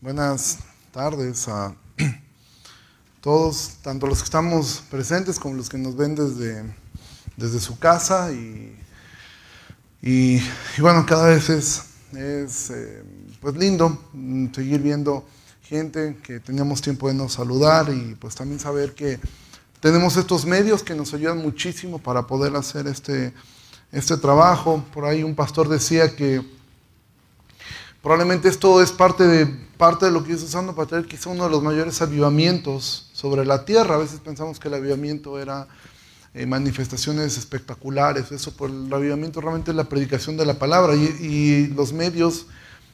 Buenas tardes a todos, tanto los que estamos presentes como los que nos ven desde, desde su casa. Y, y, bueno, cada vez es, eh, pues lindo seguir viendo gente que teníamos tiempo de no saludar y pues también saber que tenemos estos medios que nos ayudan muchísimo para poder hacer este, este trabajo. Por ahí un pastor decía que Probablemente esto es parte de, parte de lo que Dios está usando para tener quizá uno de los mayores avivamientos sobre la tierra. A veces pensamos que el avivamiento era eh, manifestaciones espectaculares, eso por el avivamiento realmente es la predicación de la palabra y, los medios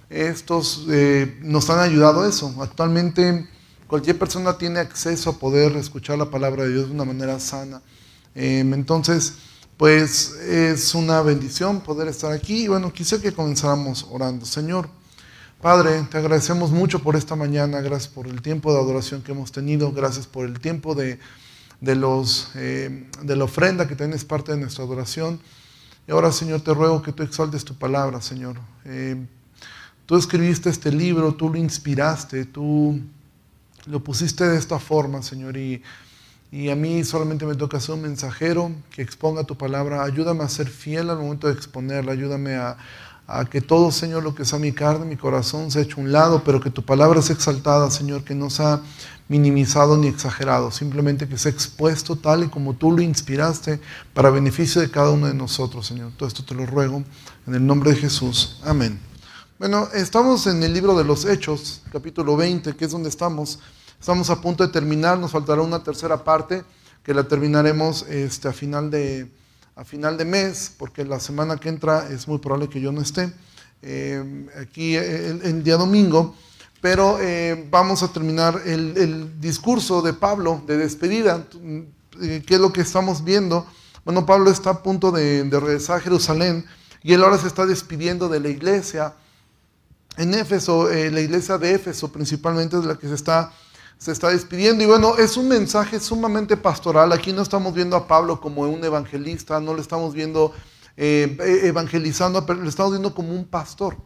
estos eh, nos han ayudado a eso. Actualmente cualquier persona tiene acceso a poder escuchar la palabra de Dios de una manera sana. Em, entonces, pues es una bendición poder estar aquí. Y bueno, quise que comenzáramos orando. Señor, Padre, te agradecemos mucho por esta mañana, gracias por el tiempo de adoración que hemos tenido, gracias por el tiempo de, los, eh, de la ofrenda que tienes parte de nuestra adoración. Y ahora, Señor, te ruego que tú exaltes tu palabra, Señor. Eh, tú escribiste este libro, tú lo inspiraste, tú lo pusiste de esta forma, Señor, y y a mí solamente me toca ser un mensajero que exponga tu palabra. Ayúdame a ser fiel al momento de exponerla. Ayúdame a, que todo, Señor, lo que sea mi carne, mi corazón, se eche un lado, pero que tu palabra sea exaltada, Señor, que no sea minimizado ni exagerado. Simplemente que sea expuesto tal y como tú lo inspiraste para beneficio de cada uno de nosotros, Señor. Todo esto te lo ruego en el nombre de Jesús. Amén. Bueno, estamos en el libro de los Hechos, capítulo 20, que es donde estamos. Estamos a punto de terminar, nos faltará una tercera parte que la terminaremos este, a, final de, a final de mes, porque la semana que entra es muy probable que yo no esté eh, aquí el, día domingo, pero eh, vamos a terminar el, discurso de Pablo de despedida. Eh, ¿Qué es lo que estamos viendo? Bueno, Pablo está a punto de, de regresar a Jerusalén y él ahora se está despidiendo de la iglesia. En Éfeso, la iglesia de Éfeso principalmente es la que se está se está despidiendo. Y bueno, es un mensaje sumamente pastoral. Aquí no estamos viendo a Pablo como un evangelista, no le estamos viendo eh, evangelizando, pero le estamos viendo como un pastor.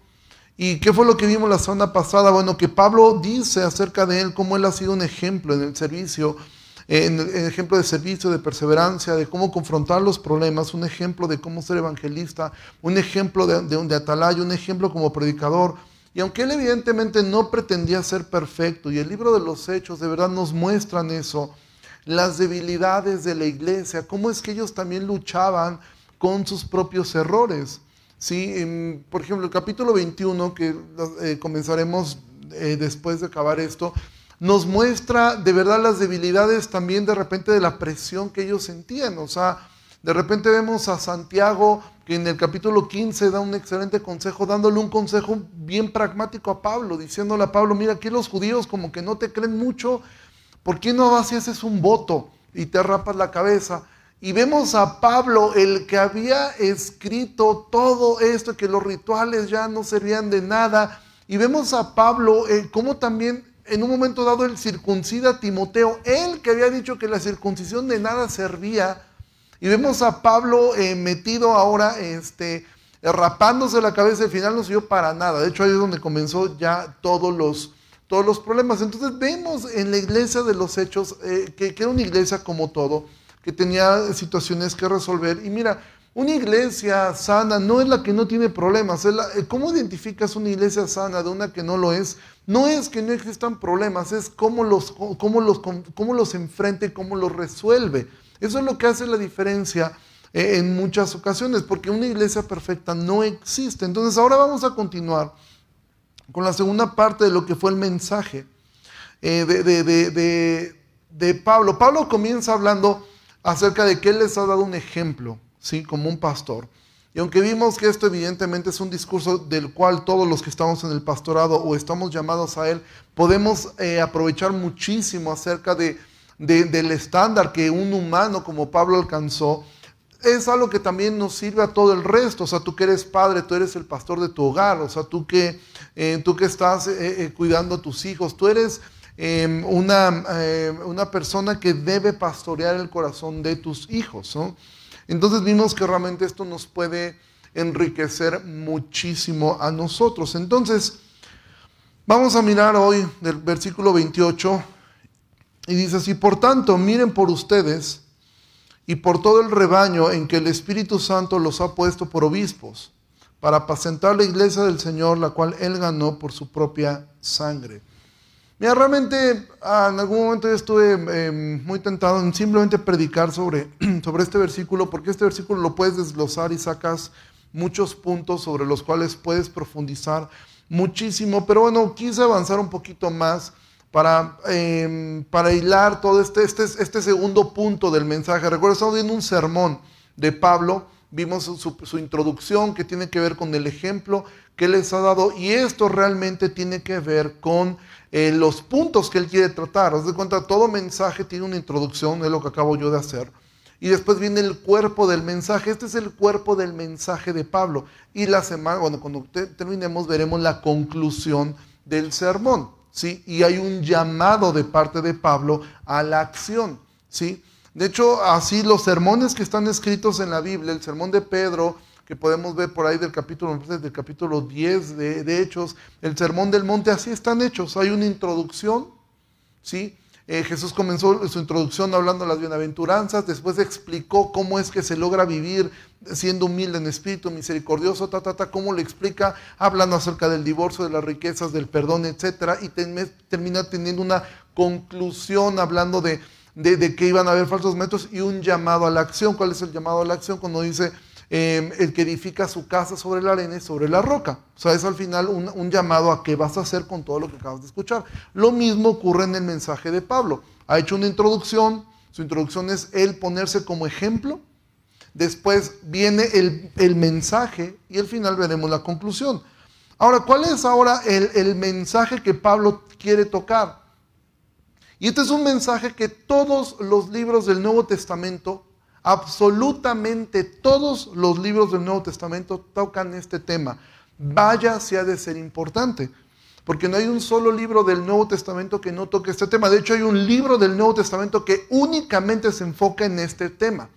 ¿Y qué fue lo que vimos la semana pasada? Bueno, que Pablo dice acerca de él cómo él ha sido un ejemplo en el servicio, en el ejemplo de servicio, de perseverancia, de cómo confrontar los problemas, un ejemplo de cómo ser evangelista, un ejemplo de, de, de atalaya, un ejemplo como predicador, y aunque él evidentemente no pretendía ser perfecto, y el libro de los hechos de verdad nos muestran eso, las debilidades de la iglesia, cómo es que ellos también luchaban con sus propios errores. ¿Sí? por ejemplo, el capítulo 21, que eh, comenzaremos eh, después de acabar esto, nos muestra de verdad las debilidades también de repente de la presión que ellos sentían. O sea, de repente vemos a Santiago en el capítulo 15 da un excelente consejo, dándole un consejo bien pragmático a Pablo, diciéndole a Pablo, mira, aquí los judíos como que no te creen mucho, ¿por qué no vas y haces un voto y te rapas la cabeza? Y vemos a Pablo, el que había escrito todo esto, que los rituales ya no servían de nada. Y vemos a Pablo, eh, como también en un momento dado él circuncida a Timoteo, él que había dicho que la circuncisión de nada servía, y vemos a Pablo eh, metido ahora, este, rapándose la cabeza, al final no sirvió para nada. De hecho, ahí es donde comenzó ya todos los, todos los problemas. Entonces vemos en la iglesia de los hechos eh, que, que, era una iglesia como todo, que tenía situaciones que resolver. Y mira, una iglesia sana no es la que no tiene problemas. Es eh, ¿Cómo identificas una iglesia sana de una que no lo es? No es que no existan problemas, es cómo los, cómo los, cómo los enfrenta cómo los resuelve. Eso es lo que hace la diferencia eh, en muchas ocasiones, porque una iglesia perfecta no existe. Entonces ahora vamos a continuar con la segunda parte de lo que fue el mensaje eh, de, Pablo. Pablo comienza hablando acerca de que él les ha dado un ejemplo, ¿sí? como un pastor. Y aunque vimos que esto evidentemente es un discurso del cual todos los que estamos en el pastorado o estamos llamados a él, podemos eh, aprovechar muchísimo acerca de del estándar que un humano como Pablo alcanzó, es algo que también nos sirve a todo el resto. O sea, tú que eres padre, tú eres el pastor de tu hogar. O sea, tú que, eh, tú que estás eh, eh, cuidando a tus hijos, tú eres em, una, una, persona que debe pastorear el corazón de tus hijos. Entonces vimos que realmente esto nos puede enriquecer muchísimo a nosotros. Entonces, Vamos a mirar hoy del versículo 28 y dice así, por tanto, miren por ustedes y por todo el rebaño en que el Espíritu Santo los ha puesto por obispos, para apacentar la iglesia del Señor, la cual Él ganó por su propia sangre. Mira, realmente ah, en algún momento yo estuve em, muy tentado en simplemente predicar sobre, sobre este versículo, porque este versículo lo puedes desglosar y sacas muchos puntos sobre los cuales puedes profundizar muchísimo, pero bueno, quise avanzar un poquito más para, em, para hilar todo este, este, este segundo punto del mensaje. Recuerda, estamos viendo un sermón de Pablo, vimos su, introducción que tiene que ver con el ejemplo que les ha dado y esto realmente tiene que ver con eh, los puntos que él quiere tratar. Os de cuenta, todo mensaje tiene una introducción, es lo que acabo yo de hacer. Y después viene el cuerpo del mensaje. Este es el cuerpo del mensaje de Pablo. Y la semana, bueno, cuando terminemos veremos la conclusión del sermón. ¿Sí? Y hay un llamado de parte de Pablo a la acción. ¿sí? De hecho, así los sermones que están escritos en la Biblia, el sermón de Pedro, que podemos ver por ahí del capítulo, del capítulo 10 de, Hechos, el Sermón del Monte, así están hechos. Hay una introducción, ¿sí? Eh, Jesús comenzó su introducción hablando de las bienaventuranzas, después explicó cómo es que se logra vivir siendo humilde en espíritu, misericordioso, ta, ta, ta, cómo le explica, hablando acerca del divorcio, de las riquezas, del perdón, etcétera, y termina teniendo una conclusión hablando de, de, de que iban a haber falsos métodos y un llamado a la acción. ¿Cuál es el llamado a la acción? Cuando dice, Em, el que edifica su casa sobre la arena y sobre la roca. O sea, es al final un, llamado a qué vas a hacer con todo lo que acabas de escuchar. Lo mismo ocurre en el mensaje de Pablo. Ha hecho una introducción, su introducción es él ponerse como ejemplo, después viene el, mensaje y al final veremos la conclusión. Ahora, ¿cuál es ahora el, el mensaje que Pablo quiere tocar? Y este es un mensaje que todos los libros del Nuevo Testamento Absolutamente todos los libros del Nuevo Testamento tocan este tema. Vaya si ha de ser importante. Porque no hay un solo libro del Nuevo Testamento que no toque este tema. De hecho, hay un libro del Nuevo Testamento que únicamente se enfoca en este tema,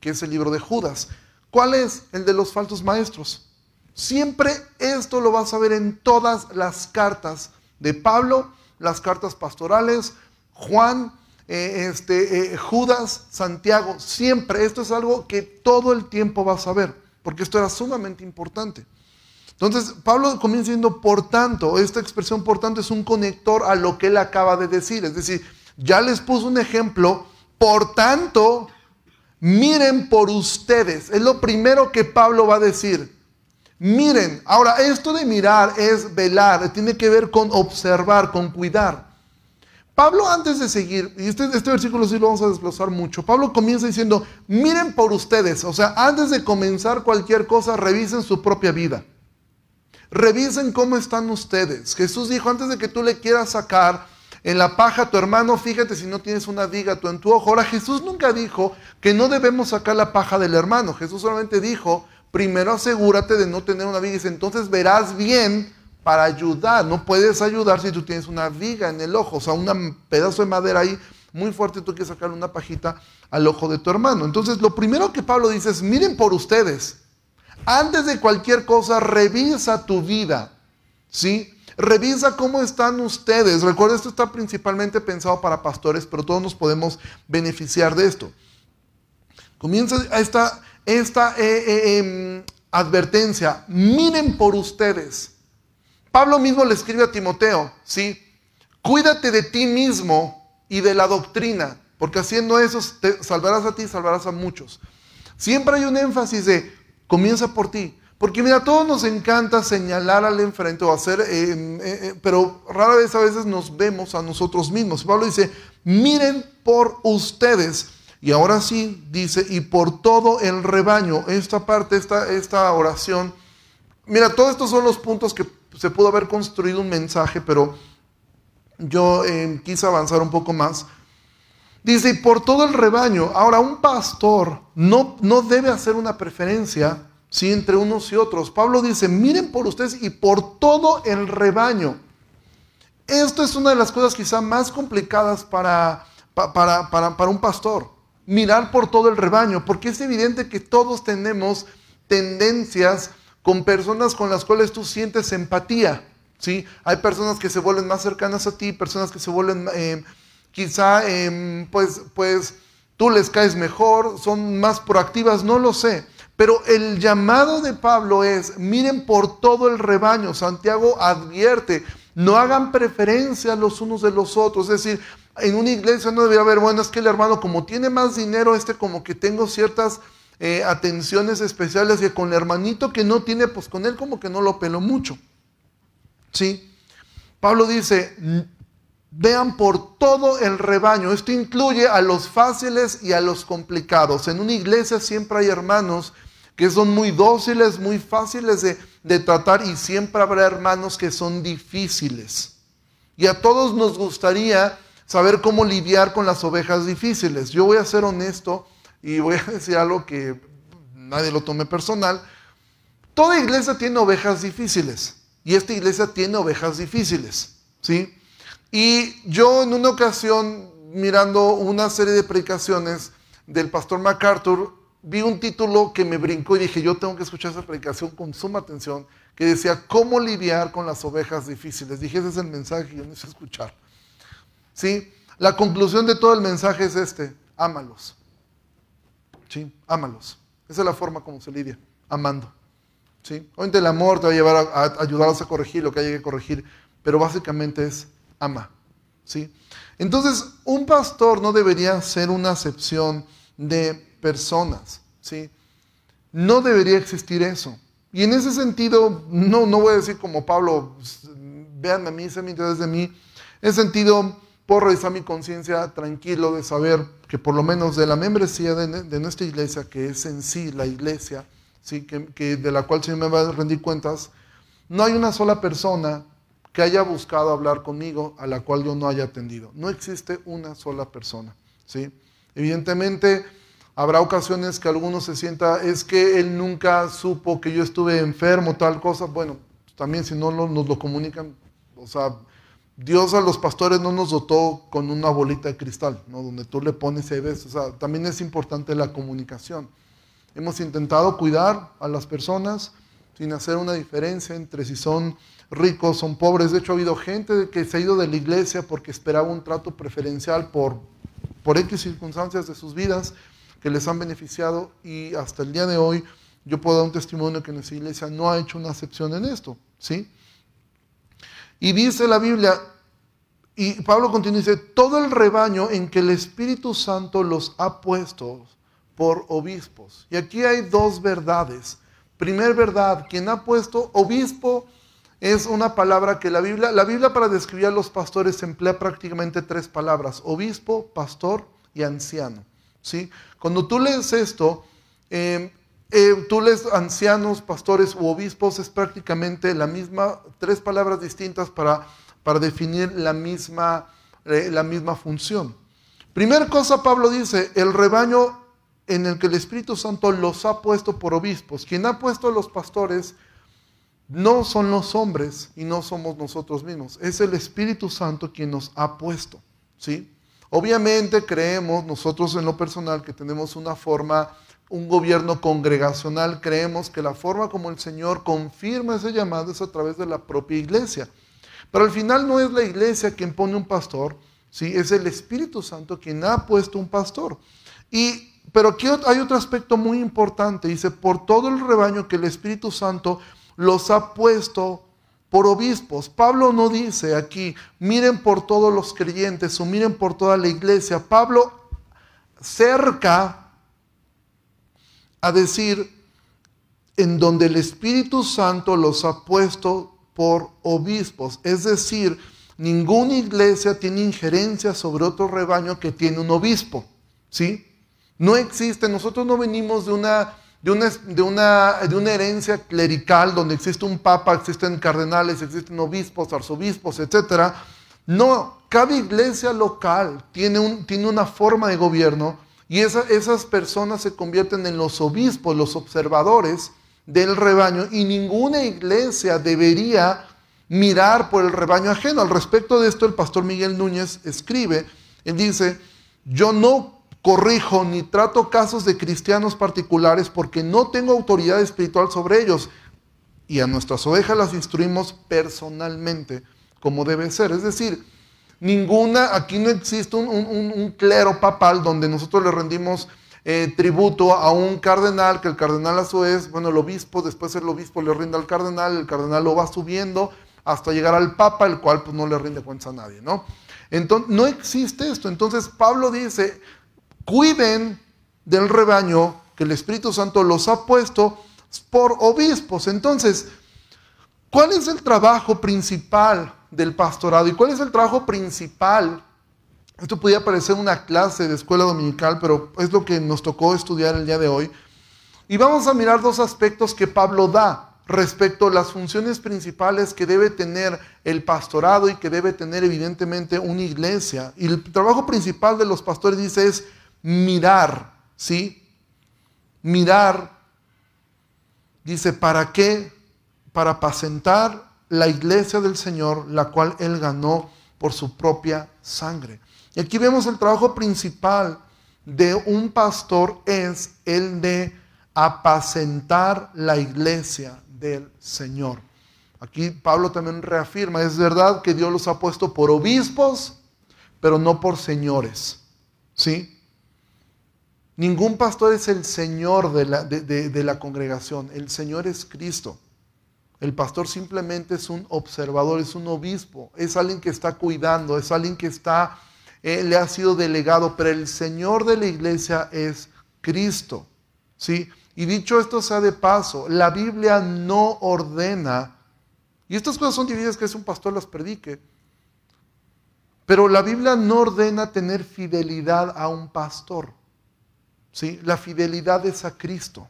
que es el libro de Judas. ¿Cuál es? El de los falsos maestros. Siempre esto lo vas a ver en todas las cartas de Pablo, las cartas pastorales, Juan, eh, este, eh, Judas, Santiago, siempre. Esto es algo que todo el tiempo vas a ver, porque esto era sumamente importante. Entonces, Pablo comienza diciendo, por tanto, esta expresión por tanto es un conector a lo que él acaba de decir. Es decir, ya les puso un ejemplo, por tanto, miren por ustedes. Es lo primero que Pablo va a decir. Miren, ahora esto de mirar es velar, tiene que ver con observar, con cuidar. Pablo antes de seguir, y este, este versículo sí lo vamos a desglosar mucho, Pablo comienza diciendo, miren por ustedes, o sea, antes de comenzar cualquier cosa, revisen su propia vida. Revisen cómo están ustedes. Jesús dijo, antes de que tú le quieras sacar en la paja a tu hermano, fíjate si no tienes una viga en tu ojo. Ahora, Jesús nunca dijo que no debemos sacar la paja del hermano. Jesús solamente dijo, primero asegúrate de no tener una viga y entonces verás bien para ayudar. No puedes ayudar si tú tienes una viga en el ojo, o sea, un pedazo de madera ahí muy fuerte, tú quieres sacarle una pajita al ojo de tu hermano. Entonces, lo primero que Pablo dice es, miren por ustedes. Antes de cualquier cosa, revisa tu vida. ¿Sí? Revisa cómo están ustedes. Recuerda, esto está principalmente pensado para pastores, pero todos nos podemos beneficiar de esto. Comienza esta, esta eh, eh, em, advertencia. Miren por ustedes. Pablo mismo le escribe a Timoteo, ¿sí? Cuídate de ti mismo y de la doctrina, porque haciendo eso te salvarás a ti y salvarás a muchos. Siempre hay un énfasis de comienza por ti. Porque mira, a todos nos encanta señalar al enfrente o hacer, eh, eh, eh, pero rara vez a veces nos vemos a nosotros mismos. Pablo dice, miren por ustedes. Y ahora sí dice, y por todo el rebaño. Esta parte, esta, esta oración. Mira, todos estos son los puntos que se pudo haber construido un mensaje, pero yo eh, quise avanzar un poco más. Dice, y por todo el rebaño. Ahora, un pastor no, no debe hacer una preferencia ¿sí? entre unos y otros. Pablo dice, miren por ustedes y por todo el rebaño. Esto es una de las cosas quizá más complicadas para, para, para, para un pastor. Mirar por todo el rebaño, porque es evidente que todos tenemos tendencias con personas con las cuales tú sientes empatía. ¿sí? Hay personas que se vuelven más cercanas a ti, personas que se vuelven, eh, quizá, em, pues, pues, tú les caes mejor, son más proactivas, no lo sé. Pero el llamado de Pablo es, miren por todo el rebaño. Santiago advierte, no hagan preferencia los unos de los otros. Es decir, en una iglesia no debería haber, bueno, es que el hermano como tiene más dinero, este como que tengo ciertas eh, atenciones especiales y con el hermanito que no tiene, pues con él como que no lo pelo mucho. ¿Sí? Pablo dice, vean por todo el rebaño. Esto incluye a los fáciles y a los complicados. En una iglesia siempre hay hermanos que son muy dóciles, muy fáciles de tratar y siempre habrá hermanos que son difíciles. Y a todos nos gustaría saber cómo lidiar con las ovejas difíciles. Yo voy a ser honesto y voy a decir algo que nadie lo tome personal. Toda iglesia tiene ovejas difíciles y esta iglesia tiene ovejas difíciles, ¿sí? Y yo en una ocasión, mirando una serie de predicaciones del pastor MacArthur, vi un título que me brincó y dije, yo tengo que escuchar esa predicación con suma atención, que decía, ¿cómo lidiar con las ovejas difíciles? Dije, ese es el mensaje que yo necesito escuchar. ¿Sí? La conclusión de todo el mensaje es este, ámalos. ¿Sí? Ámalos. Esa es la forma como se lidia, amando. ¿Sí? Obviamente el amor te va a llevar a, ayudarlos a corregir lo que haya que corregir, pero básicamente es ama. ¿sí? Entonces, un pastor no debería ser una acepción de personas. ¿sí? No debería existir eso. Y en ese sentido, no, no voy a decir como Pablo, vean a mí, se me interesa de mí. En ese sentido, puedo revisar mi conciencia tranquilo de saber que por lo menos de la membresía de, nuestra iglesia, que es en sí la iglesia, ¿sí? Que, de la cual Señor me va a rendir cuentas, no hay una sola persona que haya buscado hablar conmigo a la cual yo no haya atendido. No existe una sola persona. ¿sí? Evidentemente, habrá ocasiones que alguno se sienta, es que él nunca supo que yo estuve enfermo, tal cosa. Bueno, también si no nos lo comunican, o sea, Dios a los pastores no nos dotó con una bolita de cristal, ¿no? donde tú le pones y ves. O sea, también es importante la comunicación. Hemos intentado cuidar a las personas sin hacer una diferencia entre si son ricos, son pobres. De hecho, ha habido gente que se ha ido de la iglesia porque esperaba un trato preferencial por, por X circunstancias de sus vidas que les han beneficiado y hasta el día de hoy yo puedo dar un testimonio que nuestra iglesia no ha hecho una excepción en esto, ¿sí? Y dice la Biblia, y Pablo continúa dice, todo el rebaño en que el Espíritu Santo los ha puesto por obispos. Y aquí hay dos verdades. Primer verdad, quien ha puesto obispo es una palabra que la Biblia, la Biblia para describir a los pastores emplea prácticamente tres palabras, obispo, pastor y anciano. ¿sí? Cuando tú lees esto, em, eh, tú lees ancianos, pastores u obispos, es prácticamente la misma, tres palabras distintas para, para definir la misma, eh, la misma función. Primera cosa, Pablo dice, el rebaño en el que el Espíritu Santo los ha puesto por obispos. Quien ha puesto a los pastores no son los hombres y no somos nosotros mismos, es el Espíritu Santo quien nos ha puesto, ¿sí? Obviamente creemos nosotros en lo personal que tenemos una forma, un gobierno congregacional, creemos que la forma como el Señor confirma ese llamado es a través de la propia iglesia. Pero al final no es la iglesia quien pone un pastor, ¿sí? es el Espíritu Santo quien ha puesto un pastor. Y, pero aquí hay otro aspecto muy importante, dice, por todo el rebaño que el Espíritu Santo los ha puesto por obispos. Pablo no dice aquí, miren por todos los creyentes o miren por toda la iglesia. Pablo cerca a decir, en donde el Espíritu Santo los ha puesto por obispos. Es decir, ninguna iglesia tiene injerencia sobre otro rebaño que tiene un obispo. ¿Sí? No existe, nosotros no venimos de una de una, de, una, de una, herencia clerical donde existe un papa, existen cardenales, existen obispos, arzobispos, etc. No, cada iglesia local tiene, un, tiene una forma de gobierno y esas personas se convierten en los obispos, los observadores del rebaño y ninguna iglesia debería mirar por el rebaño ajeno. Al respecto de esto, el pastor Miguel Núñez escribe, él dice, yo no corrijo ni trato casos de cristianos particulares porque no tengo autoridad espiritual sobre ellos. y a nuestras ovejas las instruimos personalmente, como debe ser. Es decir, ninguna, aquí no existe un, clero papal donde nosotros le rendimos eh, tributo a un cardenal, que el cardenal a su vez, bueno, el obispo, después el obispo le rinde al cardenal, el cardenal lo va subiendo hasta llegar al papa, el cual pues no le rinde cuentas a nadie, ¿no? Entonces, no existe esto. Entonces Pablo dice, cuiden del rebaño que el Espíritu Santo los ha puesto por obispos. Entonces, ¿cuál es el trabajo principal del pastorado? ¿Y cuál es el trabajo principal? Esto podría parecer una clase de escuela dominical, pero es lo que nos tocó estudiar el día de hoy. Y vamos a mirar dos aspectos que Pablo da respecto a las funciones principales que debe tener el pastorado y que debe tener evidentemente una iglesia. Y el trabajo principal de los pastores dice es mirar, ¿sí? Mirar, dice, ¿para qué? Para apacentar la iglesia del Señor, la cual Él ganó por su propia sangre. Y aquí vemos el trabajo principal de un pastor es el de apacentar la iglesia del Señor. Aquí Pablo también reafirma, es verdad que Dios los ha puesto por obispos, pero no por señores. ¿Sí? Ningún pastor es el Señor de la, de, la congregación, el Señor es Cristo. El pastor simplemente es un observador, es un obispo, es alguien que está cuidando, es alguien que está, eh, le ha sido delegado, pero el Señor de la iglesia es Cristo. ¿sí? Y dicho esto sea de paso, la Biblia no ordena, y estas cosas son difíciles que es un pastor las predique, pero la Biblia no ordena tener fidelidad a un pastor. ¿sí? La fidelidad es a Cristo.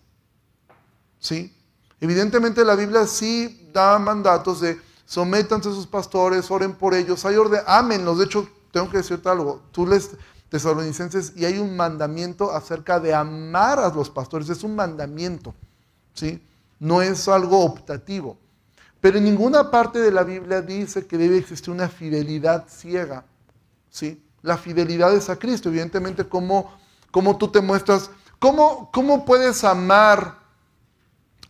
¿sí? Evidentemente la Biblia sí da mandatos de sométanse a sus pastores, oren por ellos, hay orden, ámenlos. De hecho, tengo que decirte algo, tú les tesalonicenses y hay un mandamiento acerca de amar a los pastores, es un mandamiento, ¿sí? No es algo optativo. Pero en ninguna parte de la Biblia dice que debe existir una fidelidad ciega, ¿sí? La fidelidad es a Cristo, evidentemente, ¿cómo, cómo tú te muestras? ¿Cómo, ¿Cómo puedes amar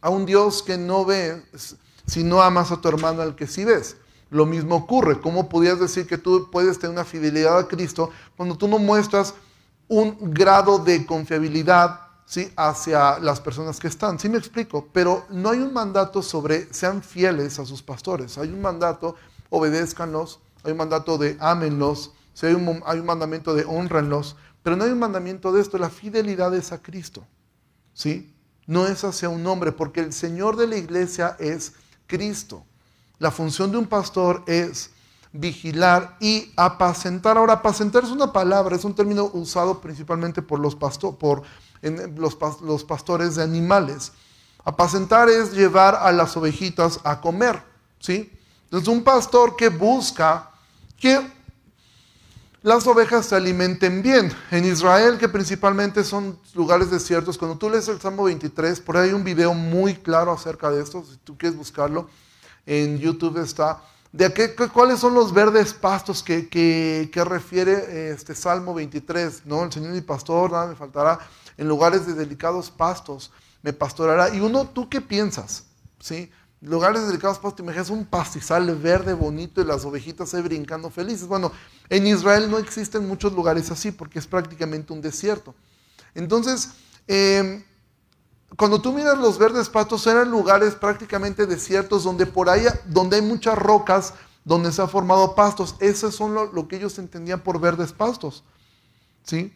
a un Dios que no ves si no amas a tu hermano al que sí ves? lo mismo ocurre. ¿Cómo podías decir que tú puedes tener una fidelidad a Cristo cuando tú no muestras un grado de confiabilidad hacia las personas que están? Sí me explico, pero no hay un mandato sobre sean fieles a sus pastores. Hay un mandato, obedézcanlos, hay un mandato de ámenlos, hay, un, hay un mandamiento de honranlos, pero no hay un mandamiento de esto. La fidelidad es a Cristo. ¿sí? No es hacia un hombre, porque el Señor de la iglesia es Cristo. La función de un pastor es vigilar y apacentar. Ahora, apacentar es una palabra, es un término usado principalmente por los, por, los, pastores de animales. Apacentar es llevar a las ovejitas a comer, ¿sí? Entonces, un pastor que busca que las ovejas se alimenten bien. En Israel, que principalmente son lugares desiertos, cuando tú lees el Salmo 23, por ahí hay un video muy claro acerca de esto, si tú quieres buscarlo en YouTube está, de qué, cuáles son los verdes pastos que, que, refiere este Salmo 23, ¿no? El Señor mi pastor, nada me faltará, en lugares de delicados pastos me pastorará. Y uno, ¿tú qué piensas? ¿Sí? Lugares de delicados pastos, te imaginas un pastizal verde bonito y las ovejitas ahí brincando felices. Bueno, en Israel no existen muchos lugares así porque es prácticamente un desierto. Entonces, eh, cuando tú miras los verdes pastos, eran lugares prácticamente desiertos donde por ahí, donde hay muchas rocas, donde se han formado pastos. Eso son lo, que ellos entendían por verdes pastos. ¿Sí?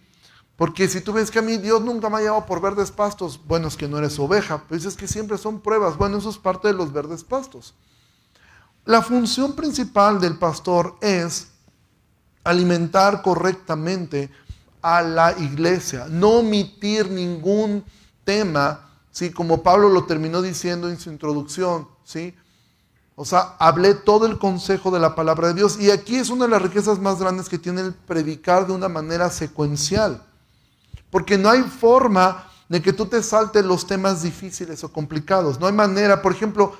Porque si tú ves que a mí Dios nunca me ha llamado por verdes pastos, bueno, es que no eres oveja, pues es que siempre son pruebas. Bueno, eso es parte de los verdes pastos. La función principal del pastor es alimentar correctamente a la iglesia, no omitir ningún tema ¿sí? Como Pablo lo terminó diciendo en su introducción, ¿sí? O sea, hablé todo el consejo de la palabra de Dios. Y aquí es una de las riquezas más grandes que tiene el predicar de una manera secuencial. Porque no hay forma de que tú te saltes los temas difíciles o complicados. No hay manera, por ejemplo,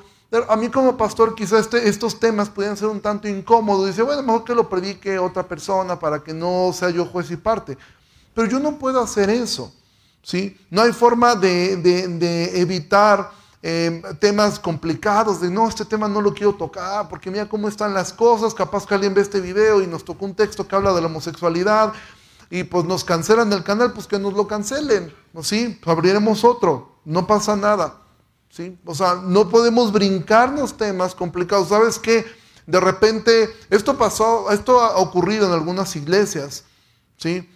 a mí como pastor quizás este, estos temas pudieran ser un tanto incómodos. Dice, bueno, mejor que lo predique otra persona para que no sea yo juez y parte. Pero yo no puedo hacer eso. ¿sí? No hay forma de, evitar em, temas complicados, de no, este tema no lo quiero tocar, porque mira cómo están las cosas, capaz que alguien ve este video y nos tocó un texto que habla de la homosexualidad, y pues nos cancelan el canal, pues que nos lo cancelen, ¿sí? abriremos otro, no pasa nada, O sea, no podemos brincarnos temas complicados. ¿Sabes qué? De repente, esto pasó, esto ha ocurrido en algunas iglesias, ¿sí?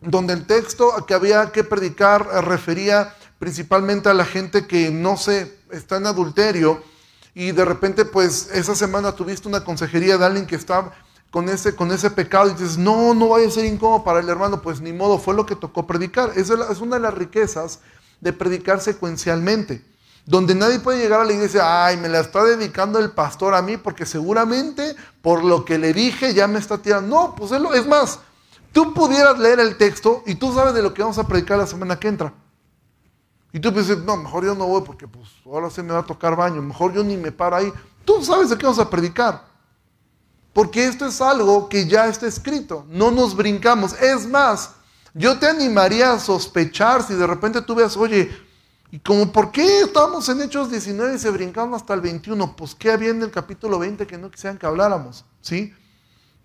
Donde el texto que había que predicar refería principalmente a la gente que no sé, está en adulterio y de repente pues esa semana tuviste una consejería de alguien que está con ese, con ese pecado y dices, no, no vaya a ser incómodo para el hermano, pues ni modo, fue lo que tocó predicar. Esa es una de las riquezas de predicar secuencialmente, donde nadie puede llegar a la iglesia, ay, me la está dedicando el pastor a mí porque seguramente por lo que le dije ya me está tirando. No, pues es, más, tú pudieras leer el texto y tú sabes de lo que vamos a predicar la semana que entra. Y tú dices, no, mejor yo no voy porque pues ahora se me va a tocar baño, mejor yo ni me paro ahí. Tú sabes de qué vamos a predicar. Porque esto es algo que ya está escrito, no nos brincamos. Es más, yo te animaría a sospechar si de repente tú veas, oye, ¿y como por qué estábamos en Hechos 19 y se brincaron hasta el 21? Pues ¿qué había en el capítulo 20 que no quisieran que habláramos? ¿Sí?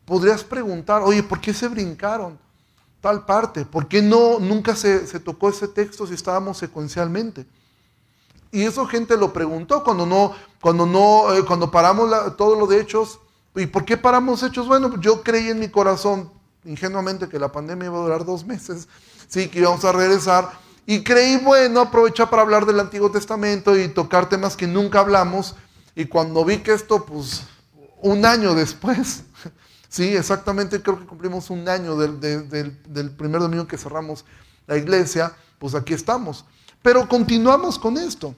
Podrías preguntar, oye, ¿por qué se brincaron tal parte? ¿Por qué no, nunca se, tocó ese texto si estábamos secuencialmente? Y eso gente lo preguntó cuando no, cuando no, eh, cuando paramos todo lo de Hechos ¿Y por qué paramos hechos? Bueno, yo creí en mi corazón ingenuamente que la pandemia iba a durar dos meses, sí, que íbamos a regresar. Y creí, bueno, aprovechar para hablar del Antiguo Testamento y tocar temas que nunca hablamos. Y cuando vi que esto, pues, un año después, sí, exactamente creo que cumplimos un año del, del primer domingo que cerramos la iglesia, pues aquí estamos. Pero continuamos con esto,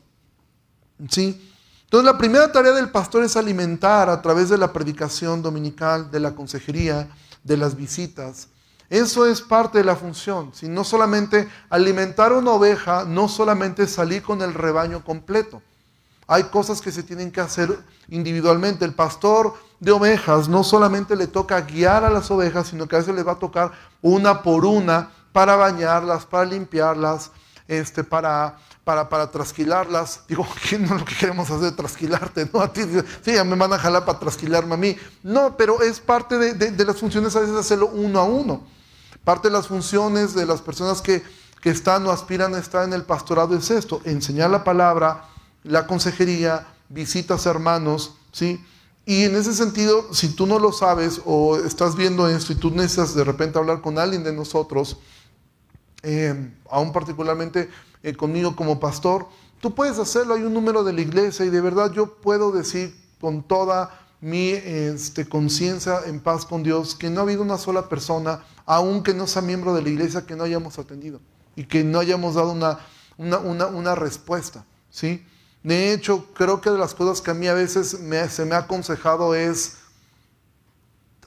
sí. Entonces la primera tarea del pastor es alimentar a través de la predicación dominical, de la consejería, de las visitas. Eso es parte de la función. Si no solamente alimentar una oveja, no solamente salir con el rebaño completo. Hay cosas que se tienen que hacer individualmente. El pastor de ovejas no solamente le toca guiar a las ovejas, sino que a veces le va a tocar una por una para bañarlas, para limpiarlas, este, para para, trasquilarlas. Digo, ¿qué no es lo que queremos hacer? Trasquilarte, ¿no? A ti, sí, ya me van a jalar para trasquilarme a mí. No, pero es parte de, las funciones a veces hacerlo uno a uno. Parte de las funciones de las personas que, que están o aspiran a estar en el pastorado es esto, enseñar la palabra, la consejería, visitas a hermanos, ¿sí? Y en ese sentido, si tú no lo sabes o estás viendo esto y tú necesitas de repente hablar con alguien de nosotros, eh, aún particularmente eh, conmigo como pastor, tú puedes hacerlo, hay un número de la iglesia y de verdad yo puedo decir con toda mi este, conciencia en paz con Dios que no ha habido una sola persona, aunque no sea miembro de la iglesia, que no hayamos atendido y que no hayamos dado una, una, una, respuesta. ¿sí? De hecho, creo que de las cosas que a mí a veces se me ha aconsejado es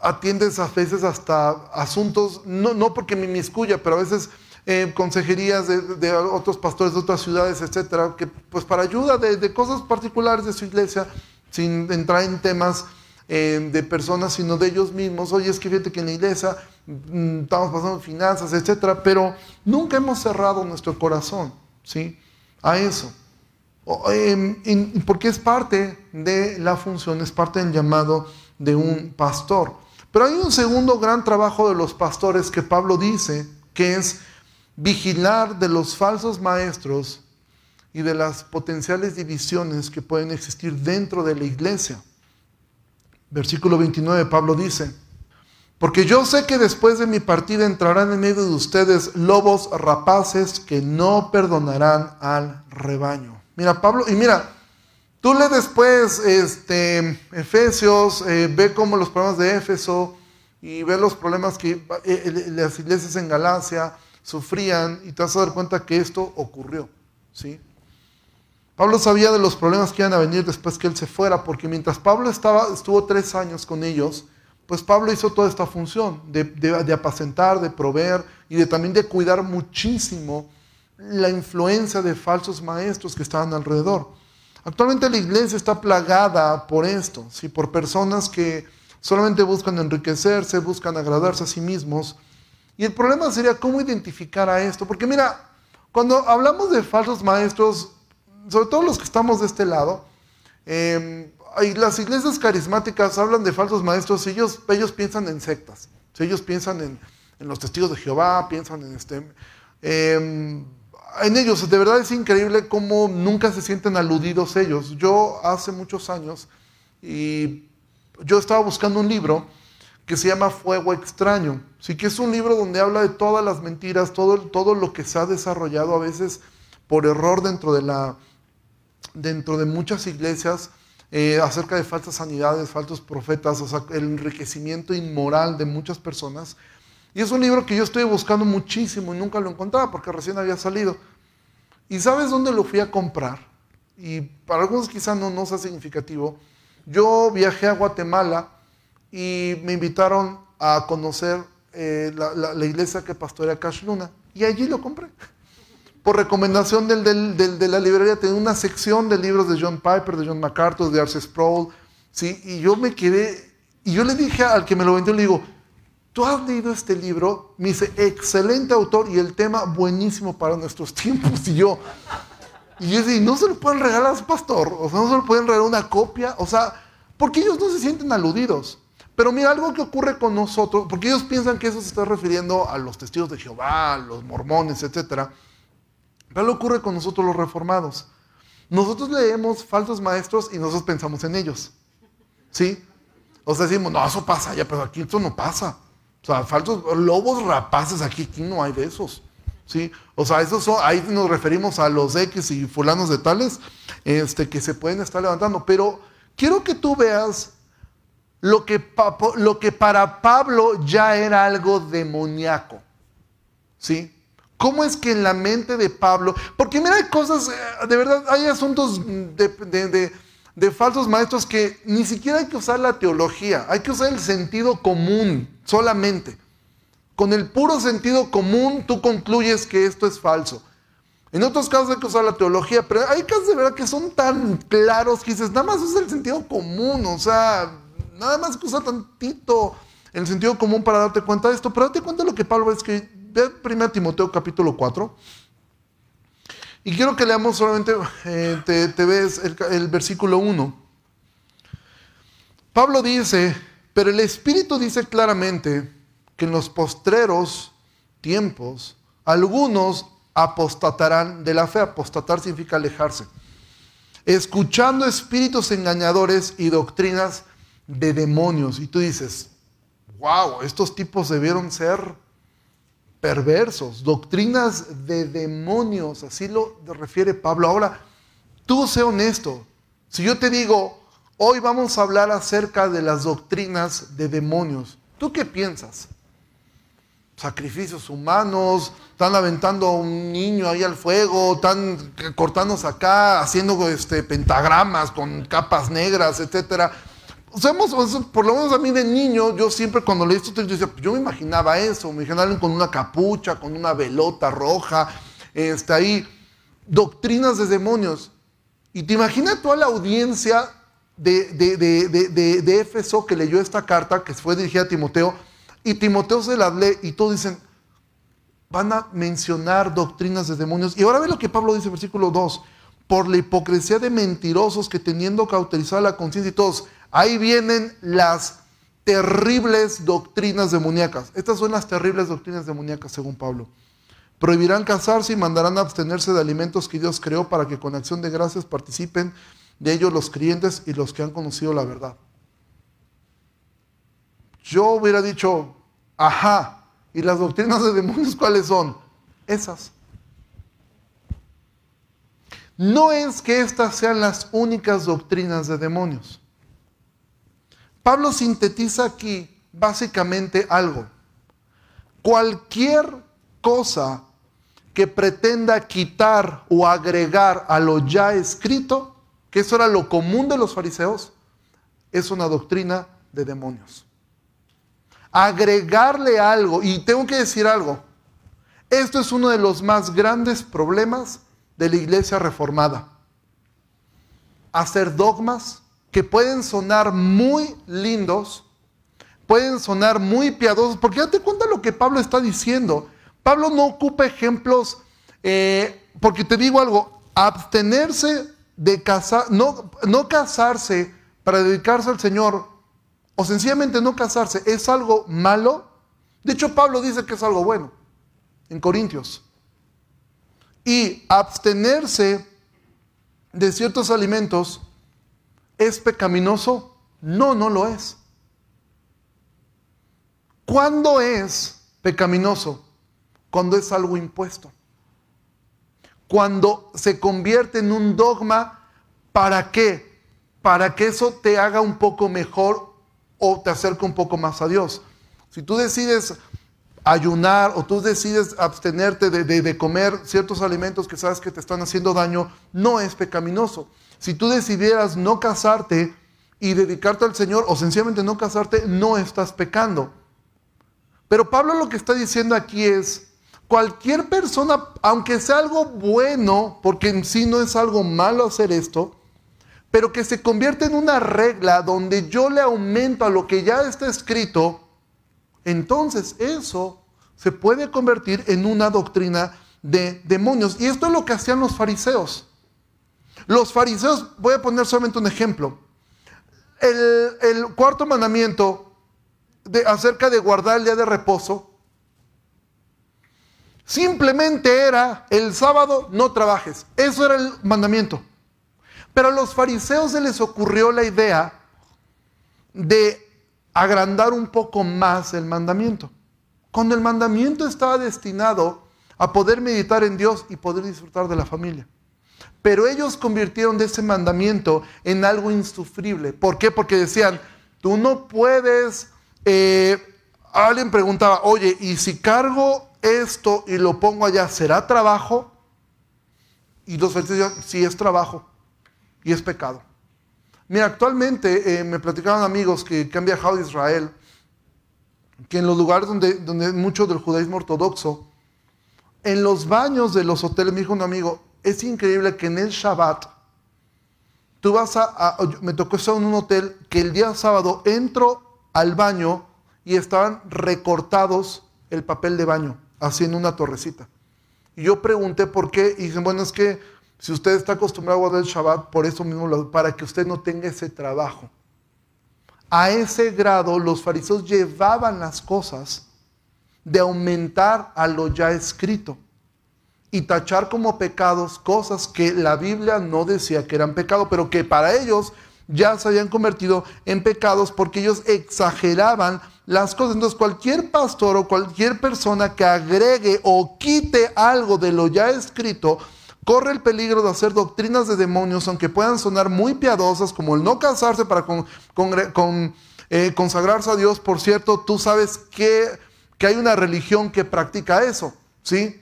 atiendes a veces hasta asuntos, no, no porque me inmiscuya, pero a veces eh, consejerías de, otros pastores de otras ciudades, etcétera, que pues para ayuda de, cosas particulares de su iglesia, sin entrar en temas eh, de personas, sino de ellos mismos. Oye, es que fíjate que en la iglesia mm, estamos pasando finanzas, etcétera, pero nunca hemos cerrado nuestro corazón, ¿sí? A eso. Em, porque es parte de la función, es parte del llamado de un pastor. Pero hay un segundo gran trabajo de los pastores que Pablo dice, que es vigilar de los falsos maestros y de las potenciales divisiones que pueden existir dentro de la iglesia. Versículo 29, Pablo dice, porque yo sé que después de mi partida entrarán en medio de ustedes lobos rapaces que no perdonarán al rebaño. Mira, Pablo, y mira, tú le después este, Efesios, eh, ve como los problemas de Éfeso y ve los problemas que eh, eh, las iglesias en Galacia, sufrían y te vas a dar cuenta que esto ocurrió. ¿sí? Pablo sabía de los problemas que iban a venir después que él se fuera, porque mientras Pablo estaba, estuvo tres años con ellos, pues Pablo hizo toda esta función de, apacentar, de proveer y de también de cuidar muchísimo la influencia de falsos maestros que estaban alrededor. Actualmente la iglesia está plagada por esto, ¿sí? por personas que solamente buscan enriquecerse, buscan agradarse a sí mismos y el problema sería cómo identificar a esto. Porque mira, cuando hablamos de falsos maestros, sobre todo los que estamos de este lado, eh, las iglesias carismáticas hablan de falsos maestros, ellos, ellos piensan en sectas, ellos piensan en, los testigos de Jehová, piensan en este... Em, en ellos, de verdad es increíble cómo nunca se sienten aludidos ellos. Yo hace muchos años, y yo estaba buscando un libro que se llama Fuego Extraño, sí que es un libro donde habla de todas las mentiras, todo, todo lo que se ha desarrollado a veces por error dentro de, la, dentro de muchas iglesias, eh, acerca de falsas sanidades, falsos profetas, o sea, el enriquecimiento inmoral de muchas personas. Y es un libro que yo estoy buscando muchísimo y nunca lo encontraba porque recién había salido. ¿Y sabes dónde lo fui a comprar? Y para algunos quizá no, no sea significativo. Yo viajé a Guatemala y me invitaron a conocer eh, la, la, iglesia que pastorea Cash Luna. Y allí lo compré por recomendación de la librería, tenía una sección de libros de John Piper, de John MacArthur, de Arce Sproul, ¿sí? y yo me quedé, y yo le dije al que me lo vendió, le digo, ¿tú has leído este libro? Me dice, excelente autor y el tema buenísimo para nuestros tiempos. Y yo, y yo dije, no se lo pueden regalar a su pastor, o sea, no se lo pueden regalar una copia, o sea, porque ellos no se sienten aludidos. Pero mira, algo que ocurre con nosotros, porque ellos piensan que eso se está refiriendo a los testigos de Jehová, los mormones, etcétera lo ocurre con nosotros los reformados. Nosotros leemos falsos maestros y nosotros pensamos en ellos. ¿Sí? O sea, decimos, no, eso pasa ya, pero aquí esto no pasa. O sea, falsos lobos rapaces aquí, aquí no hay de esos. ¿Sí? O sea, esos son, ahí nos referimos a los X y fulanos de tales este, que se pueden estar levantando. Pero quiero que tú veas lo que, lo que para Pablo ya era algo demoníaco. ¿Sí? ¿Cómo es que en la mente de Pablo, porque mira, hay cosas, eh, de verdad, hay asuntos de, falsos maestros que ni siquiera hay que usar la teología, hay que usar el sentido común solamente. Con el puro sentido común tú concluyes que esto es falso. En otros casos hay que usar la teología, pero hay casos de verdad que son tan claros que dices, nada más usa el sentido común, o sea, nada más usa tantito el sentido común para darte cuenta de esto, pero date cuenta de lo que Pablo es que 1 Timoteo capítulo 4. Y quiero que leamos solamente, eh, te, ves el, el versículo 1. Pablo dice, pero el Espíritu dice claramente que en los postreros tiempos algunos apostatarán de la fe. Apostatar significa alejarse. Escuchando espíritus engañadores y doctrinas de demonios. Y tú dices, wow, estos tipos debieron ser perversos, doctrinas de demonios, así lo refiere Pablo. Ahora, tú sé honesto, si yo te digo, hoy vamos a hablar acerca de las doctrinas de demonios, ¿tú qué piensas? Sacrificios humanos, están aventando a un niño ahí al fuego, están cortándose acá, haciendo este, pentagramas con capas negras, etcétera por lo menos a mí de niño, yo siempre cuando leí esto, yo, yo me imaginaba eso, me imaginaba con una capucha, con una velota roja, está ahí, doctrinas de demonios. Y te imaginas toda la audiencia de, de, de, de, Éfeso que leyó esta carta, que fue dirigida a Timoteo, y Timoteo se la lee y todos dicen, van a mencionar doctrinas de demonios. Y ahora ve lo que Pablo dice, versículo 2, por la hipocresía de mentirosos que teniendo cauterizada la conciencia y todos, Ahí vienen las terribles doctrinas demoníacas. Estas son las terribles doctrinas demoníacas, según Pablo. Prohibirán casarse y mandarán a abstenerse de alimentos que Dios creó para que con acción de gracias participen de ellos los creyentes y los que han conocido la verdad. Yo hubiera dicho, ajá, ¿y las doctrinas de demonios cuáles son? Esas. No es que estas sean las únicas doctrinas de demonios. Pablo sintetiza aquí básicamente algo. Cualquier cosa que pretenda quitar o agregar a lo ya escrito, que eso era lo común de los fariseos, es una doctrina de demonios. Agregarle algo, y tengo que decir algo, esto es uno de los más grandes problemas de la iglesia reformada. Hacer dogmas que pueden sonar muy lindos, pueden sonar muy piadosos, porque date cuenta lo que Pablo está diciendo. Pablo no ocupa ejemplos, eh, porque te digo algo, abstenerse de casar, no, no casarse para dedicarse al Señor, o sencillamente no casarse, es algo malo. De hecho, Pablo dice que es algo bueno en Corintios. Y abstenerse de ciertos alimentos es pecaminoso. No, no lo es. ¿Cuándo es pecaminoso? Cuando es algo impuesto. Cuando se convierte en un dogma, ¿para qué? Para que eso te haga un poco mejor o te acerque un poco más a Dios. Si tú decides ayunar o tú decides abstenerte de, comer ciertos alimentos que sabes que te están haciendo daño, no es pecaminoso. Si tú decidieras no casarte y dedicarte al Señor o sencillamente no casarte, no estás pecando. Pero Pablo lo que está diciendo aquí es, cualquier persona, aunque sea algo bueno, porque en sí no es algo malo hacer esto, pero que se convierte en una regla donde yo le aumento a lo que ya está escrito, entonces eso se puede convertir en una doctrina de demonios. Y esto es lo que hacían los fariseos. Los fariseos, voy a poner solamente un ejemplo. El, cuarto mandamiento de, acerca de guardar el día de reposo, simplemente era el sábado no trabajes. Eso era el mandamiento. Pero a los fariseos se les ocurrió la idea de agrandar un poco más el mandamiento. Cuando el mandamiento estaba destinado a poder meditar en Dios y poder disfrutar de la familia. Pero ellos convirtieron de ese mandamiento en algo insufrible. ¿Por qué? Porque decían, tú no puedes eh, alguien preguntaba, oye, ¿y si cargo esto y lo pongo allá, será trabajo? Y los fariseos decían, sí es trabajo y es pecado. Mira, actualmente eh, me platicaban amigos que, han viajado a Israel, que en los lugares donde, donde mucho del judaísmo ortodoxo, en los baños de los hoteles, me dijo un amigo, es increíble que en el Shabbat, tú vas a, me tocó estar en un hotel que el día sábado entro al baño y estaban recortados el papel de baño, así en una torrecita. Y yo pregunté por qué, y dicen, bueno, es que si usted está acostumbrado a guardar el Shabbat, por eso mismo, para que usted no tenga ese trabajo. A ese grado los fariseos llevaban las cosas de aumentar a lo ya escrito y tachar como pecados cosas que la Biblia no decía que eran pecado, pero que para ellos ya se habían convertido en pecados porque ellos exageraban las cosas. Entonces cualquier pastor o cualquier persona que agregue o quite algo de lo ya escrito, corre el peligro de hacer doctrinas de demonios, aunque puedan sonar muy piadosas, como el no casarse para eh, consagrarse a Dios. Por cierto, tú sabes que, que hay una religión que practica eso, ¿sí?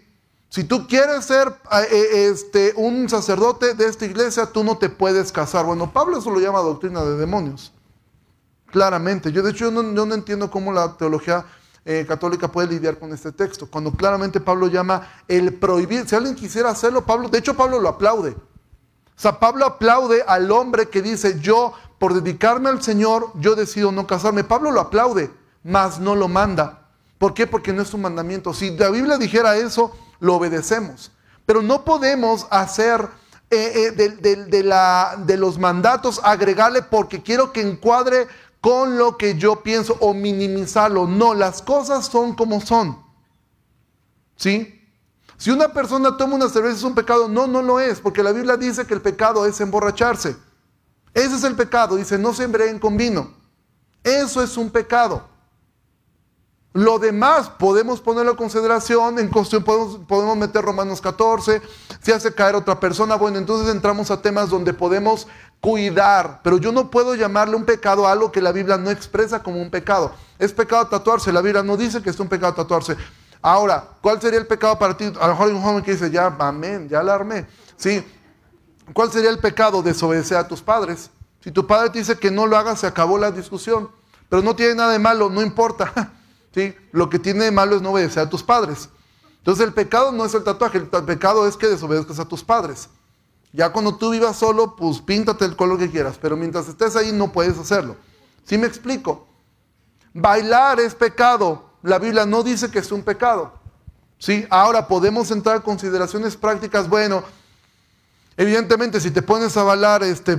Si tú quieres ser eh, eh, este, un sacerdote de esta iglesia, tú no te puedes casar. Bueno, Pablo eso lo llama doctrina de demonios. Claramente. Yo de hecho yo no, entiendo cómo la teología eh, católica puede lidiar con este texto. Cuando claramente Pablo llama el prohibir. Si alguien quisiera hacerlo, Pablo, de hecho Pablo lo aplaude. O sea, Pablo aplaude al hombre que dice, yo por dedicarme al Señor, yo decido no casarme. Pablo lo aplaude, mas no lo manda. ¿Por qué? Porque no es un mandamiento. Si la Biblia dijera eso, lo obedecemos. Pero no podemos hacer eh, eh, de, los mandatos agregarle porque quiero que encuadre con lo que yo pienso o minimizarlo. No, las cosas son como son. ¿Sí? Si una persona toma una cerveza es un pecado, no, no lo es, porque la Biblia dice que el pecado es emborracharse. Ese es el pecado, dice, no se embriaguen con vino. Eso es un pecado. Lo demás podemos ponerlo en consideración, en cuestión podemos, podemos meter Romanos 14, si hace caer otra persona, bueno, entonces entramos a temas donde podemos cuidar, pero yo no puedo llamarle un pecado a algo que la Biblia no expresa como un pecado. Es pecado tatuarse, la Biblia no dice que es un pecado tatuarse. Ahora, ¿cuál sería el pecado para ti? A lo mejor hay un joven que dice, ya, amén, ya la armé. Sí, ¿cuál sería el pecado? Desobedecer a tus padres. Si tu padre te dice que no lo hagas, se acabó la discusión. Pero no tiene nada de malo, no importa. ¿sí? Lo que tiene de malo es no obedecer a tus padres. Entonces el pecado no es el tatuaje, el pecado es que desobedezcas a tus padres. Ya cuando tú vivas solo, pues píntate el color que quieras, pero mientras estés ahí no puedes hacerlo. ¿Sí me explico? Bailar es pecado. La Biblia no dice que es un pecado. ¿Sí? Ahora podemos entrar a consideraciones prácticas. Bueno, Evidentemente, si te pones a bailar este,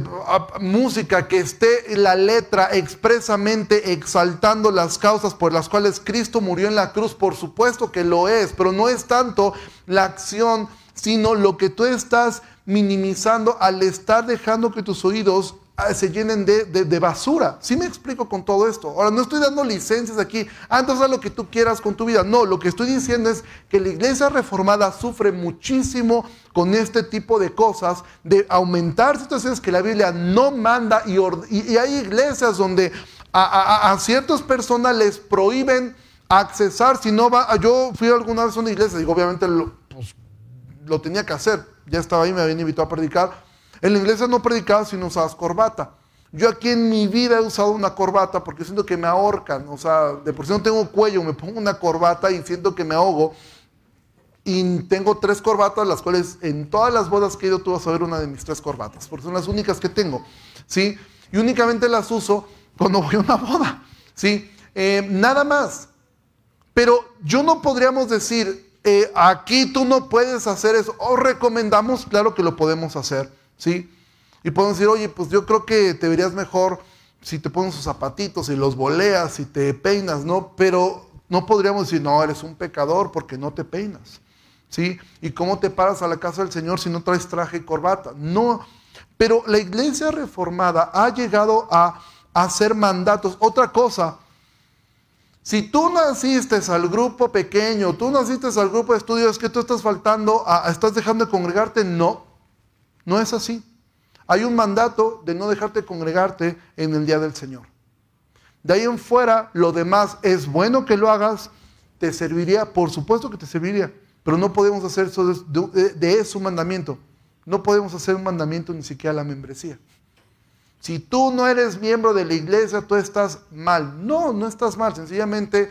música que esté la letra expresamente exaltando las causas por las cuales Cristo murió en la cruz, por supuesto que lo es, pero no es tanto la acción, sino lo que tú estás minimizando al estar dejando que tus oídos se llenen de, basura. ¿Sí me explico con todo esto? Ahora, no estoy dando licencias aquí. Ah, haz lo que tú quieras con tu vida. No, lo que estoy diciendo es que la iglesia reformada sufre muchísimo con este tipo de cosas, de aumentar situaciones que la Biblia no manda y, hay iglesias donde a, ciertas personas les prohíben accesar. Si no va, yo fui alguna vez a una iglesia, digo, obviamente lo, pues, lo tenía que hacer ya estaba ahí, me habían invitado a predicar. En la iglesia no predicaba si no usabas corbata. Yo aquí en mi vida he usado una corbata porque siento que me ahorcan. O sea, de por sí no tengo cuello, me pongo una corbata y siento que me ahogo. Y tengo tres corbatas, las cuales en todas las bodas que he ido tú vas a ver una de mis tres corbatas, porque son las únicas que tengo. ¿sí? Y únicamente las uso cuando voy a una boda. ¿sí? Eh, nada más. Pero yo no podríamos decir, eh, aquí tú no puedes hacer eso. O recomendamos, claro que lo podemos hacer, ¿sí? Y podemos decir, oye, pues yo creo que te verías mejor si te pones sus zapatitos y los boleas y te peinas, ¿no? Pero no podríamos decir, no, eres un pecador porque no te peinas, ¿sí? ¿Y cómo te paras a la casa del Señor si no traes traje y corbata? No, pero la iglesia reformada ha llegado a hacer mandatos. Otra cosa, si tú naciste al grupo pequeño, tú naciste al grupo de estudios, que tú estás faltando, estás dejando de congregarte, no, no es así. Hay un mandato de no dejarte congregarte en el día del Señor. De ahí en fuera, lo demás es bueno que lo hagas, te serviría, por supuesto que te serviría, pero no podemos hacer eso de, de eso un mandamiento. No podemos hacer un mandamiento ni siquiera la membresía. Si tú no eres miembro de la iglesia, tú estás mal. No, no estás mal. Sencillamente,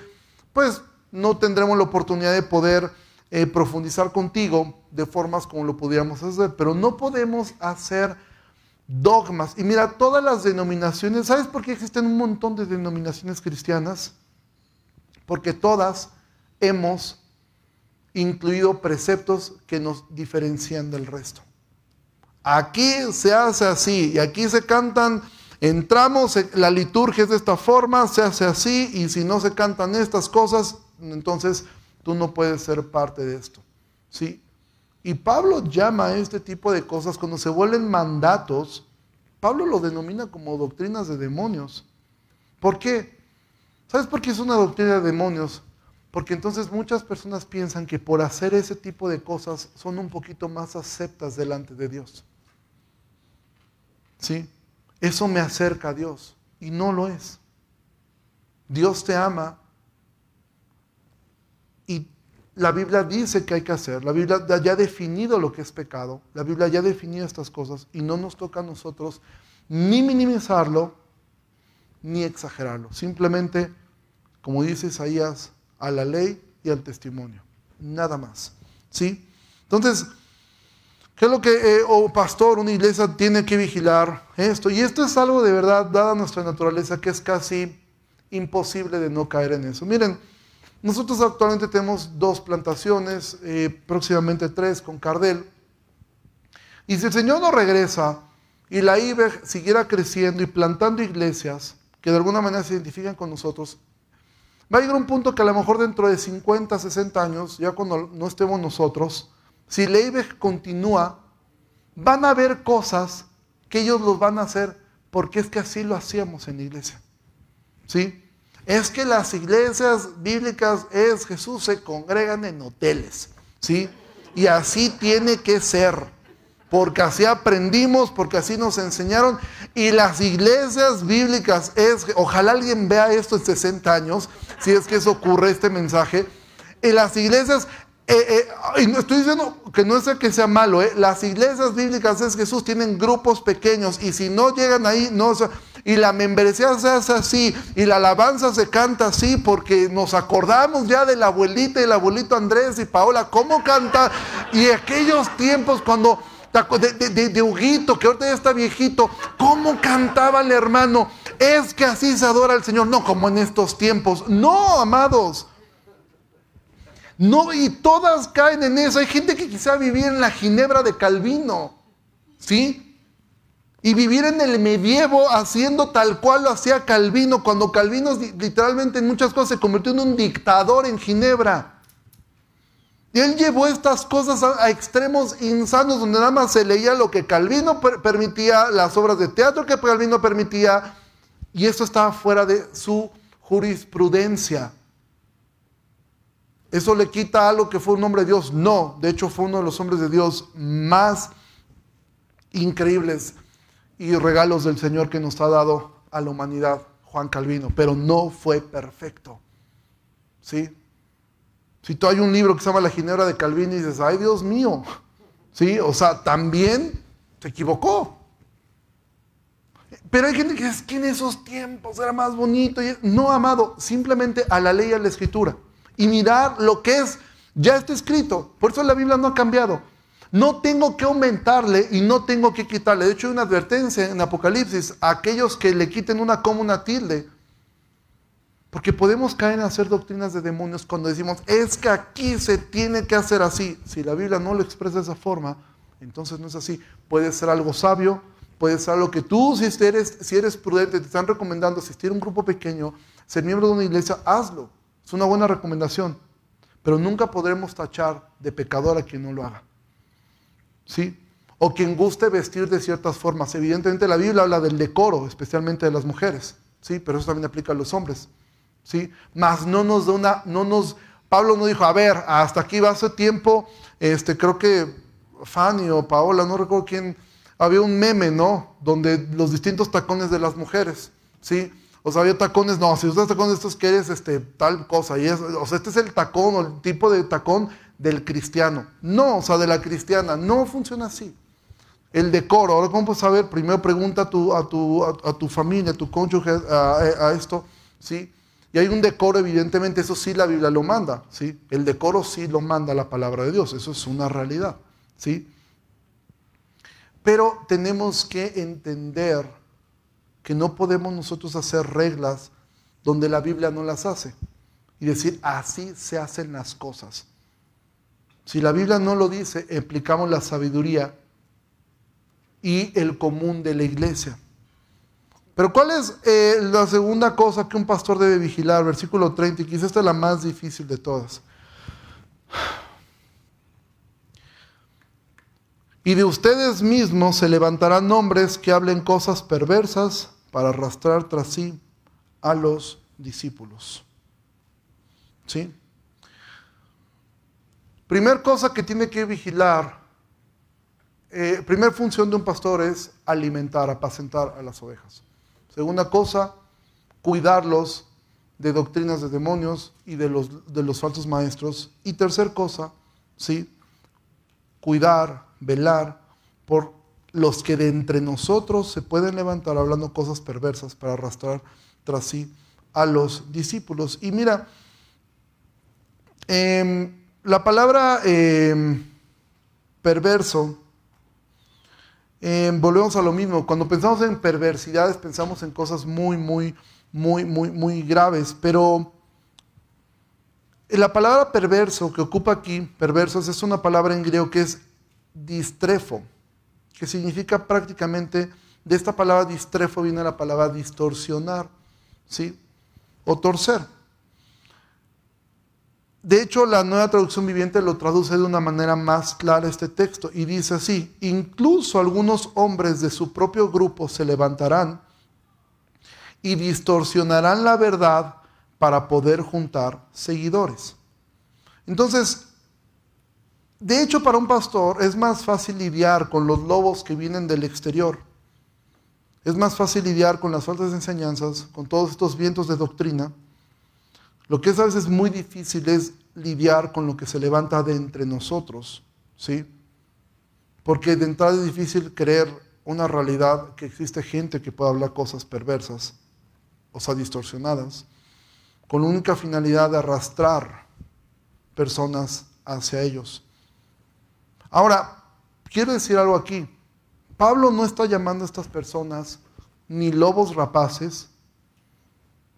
pues no tendremos la oportunidad de poder eh, profundizar contigo de formas como lo pudiéramos hacer. Pero no podemos hacer dogmas. Y mira, todas las denominaciones, ¿sabes por qué existen un montón de denominaciones cristianas? Porque todas hemos incluido preceptos que nos diferencian del resto. Aquí se hace así y aquí se cantan, entramos, la liturgia es de esta forma, se hace así y si no se cantan estas cosas, entonces tú no puedes ser parte de esto. ¿sí? Y Pablo llama a este tipo de cosas cuando se vuelven mandatos, Pablo lo denomina como doctrinas de demonios. ¿Por qué? ¿Sabes por qué es una doctrina de demonios? Porque entonces muchas personas piensan que por hacer ese tipo de cosas son un poquito más aceptas delante de Dios. ¿Sí? Eso me acerca a Dios y no lo es. Dios te ama y la Biblia dice que hay que hacer. La Biblia ya ha definido lo que es pecado. La Biblia ya ha definido estas cosas y no nos toca a nosotros ni minimizarlo ni exagerarlo. Simplemente, como dice Isaías, a la ley y al testimonio. Nada más. ¿Sí? Entonces, ¿Qué es lo que, eh, o pastor, una iglesia tiene que vigilar esto? Y esto es algo de verdad, dada nuestra naturaleza, que es casi imposible de no caer en eso. Miren, nosotros actualmente tenemos dos plantaciones, eh, próximamente tres con Cardel. Y si el Señor no regresa y la IBEG siguiera creciendo y plantando iglesias que de alguna manera se identifican con nosotros, va a llegar un punto que a lo mejor dentro de 50, 60 años, ya cuando no estemos nosotros, si Leibech continúa, van a haber cosas que ellos los van a hacer porque es que así lo hacíamos en la iglesia. ¿Sí? Es que las iglesias bíblicas es Jesús se congregan en hoteles, ¿sí? Y así tiene que ser, porque así aprendimos, porque así nos enseñaron. Y las iglesias bíblicas es, ojalá alguien vea esto en 60 años, si es que eso ocurre, este mensaje. Y las iglesias eh, eh, y estoy diciendo que no es que sea malo, eh. las iglesias bíblicas es Jesús, tienen grupos pequeños y si no llegan ahí, no, y la membresía se hace así y la alabanza se canta así porque nos acordamos ya de la abuelita y el abuelito Andrés y Paola, cómo canta y aquellos tiempos cuando de, de, de, Huguito, que ahorita ya está viejito, cómo cantaba el hermano, es que así se adora al Señor, no como en estos tiempos, no, amados. No, y todas caen en eso. Hay gente que quizá vivía en la Ginebra de Calvino. ¿sí? Y vivir en el medievo haciendo tal cual lo hacía Calvino, cuando Calvino literalmente en muchas cosas se convirtió en un dictador en Ginebra. Y él llevó estas cosas a, extremos insanos, donde nada más se leía lo que Calvino permitía, las obras de teatro que Calvino permitía, y eso estaba fuera de su jurisprudencia. ¿Eso le quita algo que fue un hombre de Dios? No, de hecho fue uno de los hombres de Dios más increíbles y regalos del Señor que nos ha dado a la humanidad, Juan Calvino, pero no fue perfecto. ¿Sí? Si tú hay un libro que se llama La Ginebra de Calvino y dices, ay Dios mío, ¿sí? O sea, también se equivocó. Pero hay gente que dice, que en esos tiempos era más bonito. No, amado, simplemente a la ley y a la escritura y mirar lo que es, ya está escrito. Por eso la Biblia no ha cambiado. No tengo que aumentarle y no tengo que quitarle. De hecho, hay una advertencia en Apocalipsis a aquellos que le quiten una como una tilde. Porque podemos caer en hacer doctrinas de demonios cuando decimos, es que aquí se tiene que hacer así. Si la Biblia no lo expresa de esa forma, entonces no es así. Puede ser algo sabio, puede ser algo que tú, si eres, si eres prudente, te están recomendando asistir a un grupo pequeño, ser miembro de una iglesia, hazlo. Es una buena recomendación, pero nunca podremos tachar de pecador a quien no lo haga. ¿Sí? O quien guste vestir de ciertas formas. Evidentemente la Biblia habla del decoro, especialmente de las mujeres, ¿sí? Pero eso también aplica a los hombres, ¿sí? Más no nos da una, no nos, Pablo no dijo, a ver, hasta aquí va hace tiempo, este, creo que Fanny o Paola, no recuerdo quién, había un meme, ¿no? Donde los distintos tacones de las mujeres, ¿sí? O sea, había tacones, no, si usas tacones estos quieres este, tal cosa. Y es, o sea, este es el tacón o el tipo de tacón del cristiano. No, o sea, de la cristiana. No funciona así. El decoro, ahora cómo puedes saber, primero pregunta a tu, a tu, a, tu familia, a tu cónyuge, a, esto, ¿sí? Y hay un decoro, evidentemente, eso sí la Biblia lo manda, ¿sí? El decoro sí lo manda la palabra de Dios, eso es una realidad, ¿sí? Pero tenemos que entender que no podemos nosotros hacer reglas donde la Biblia no las hace y decir, así se hacen las cosas. Si la Biblia no lo dice, implicamos la sabiduría y el común de la iglesia. Pero ¿cuál es eh, la segunda cosa que un pastor debe vigilar? Versículo 30, y quizás esta es la más difícil de todas. Y de ustedes mismos se levantarán hombres que hablen cosas perversas para arrastrar tras sí a los discípulos. ¿Sí? Primer cosa que tiene que vigilar, eh, primer función de un pastor es alimentar, apacentar a las ovejas. Segunda cosa, cuidarlos de doctrinas de demonios y de los, de los falsos maestros. Y tercer cosa, ¿sí? cuidar, velar por los que de entre nosotros se pueden levantar hablando cosas perversas para arrastrar tras sí a los discípulos. Y mira, em, la palabra em, perverso, em, volvemos a lo mismo, cuando pensamos en perversidades pensamos en cosas muy, muy, muy, muy, muy graves, pero la palabra perverso que ocupa aquí, perversos, es una palabra en griego que es distrefo, que significa prácticamente, de esta palabra distrefo viene la palabra distorsionar, ¿sí? O torcer. De hecho, la nueva traducción viviente lo traduce de una manera más clara este texto y dice así, incluso algunos hombres de su propio grupo se levantarán y distorsionarán la verdad para poder juntar seguidores. Entonces, de hecho, para un pastor es más fácil lidiar con los lobos que vienen del exterior. Es más fácil lidiar con las faltas enseñanzas, con todos estos vientos de doctrina. Lo que es a veces muy difícil es lidiar con lo que se levanta de entre nosotros, ¿sí? Porque de entrada es difícil creer una realidad que existe gente que puede hablar cosas perversas, o sea, distorsionadas, con la única finalidad de arrastrar personas hacia ellos. Ahora, quiero decir algo aquí. Pablo no está llamando a estas personas ni lobos rapaces,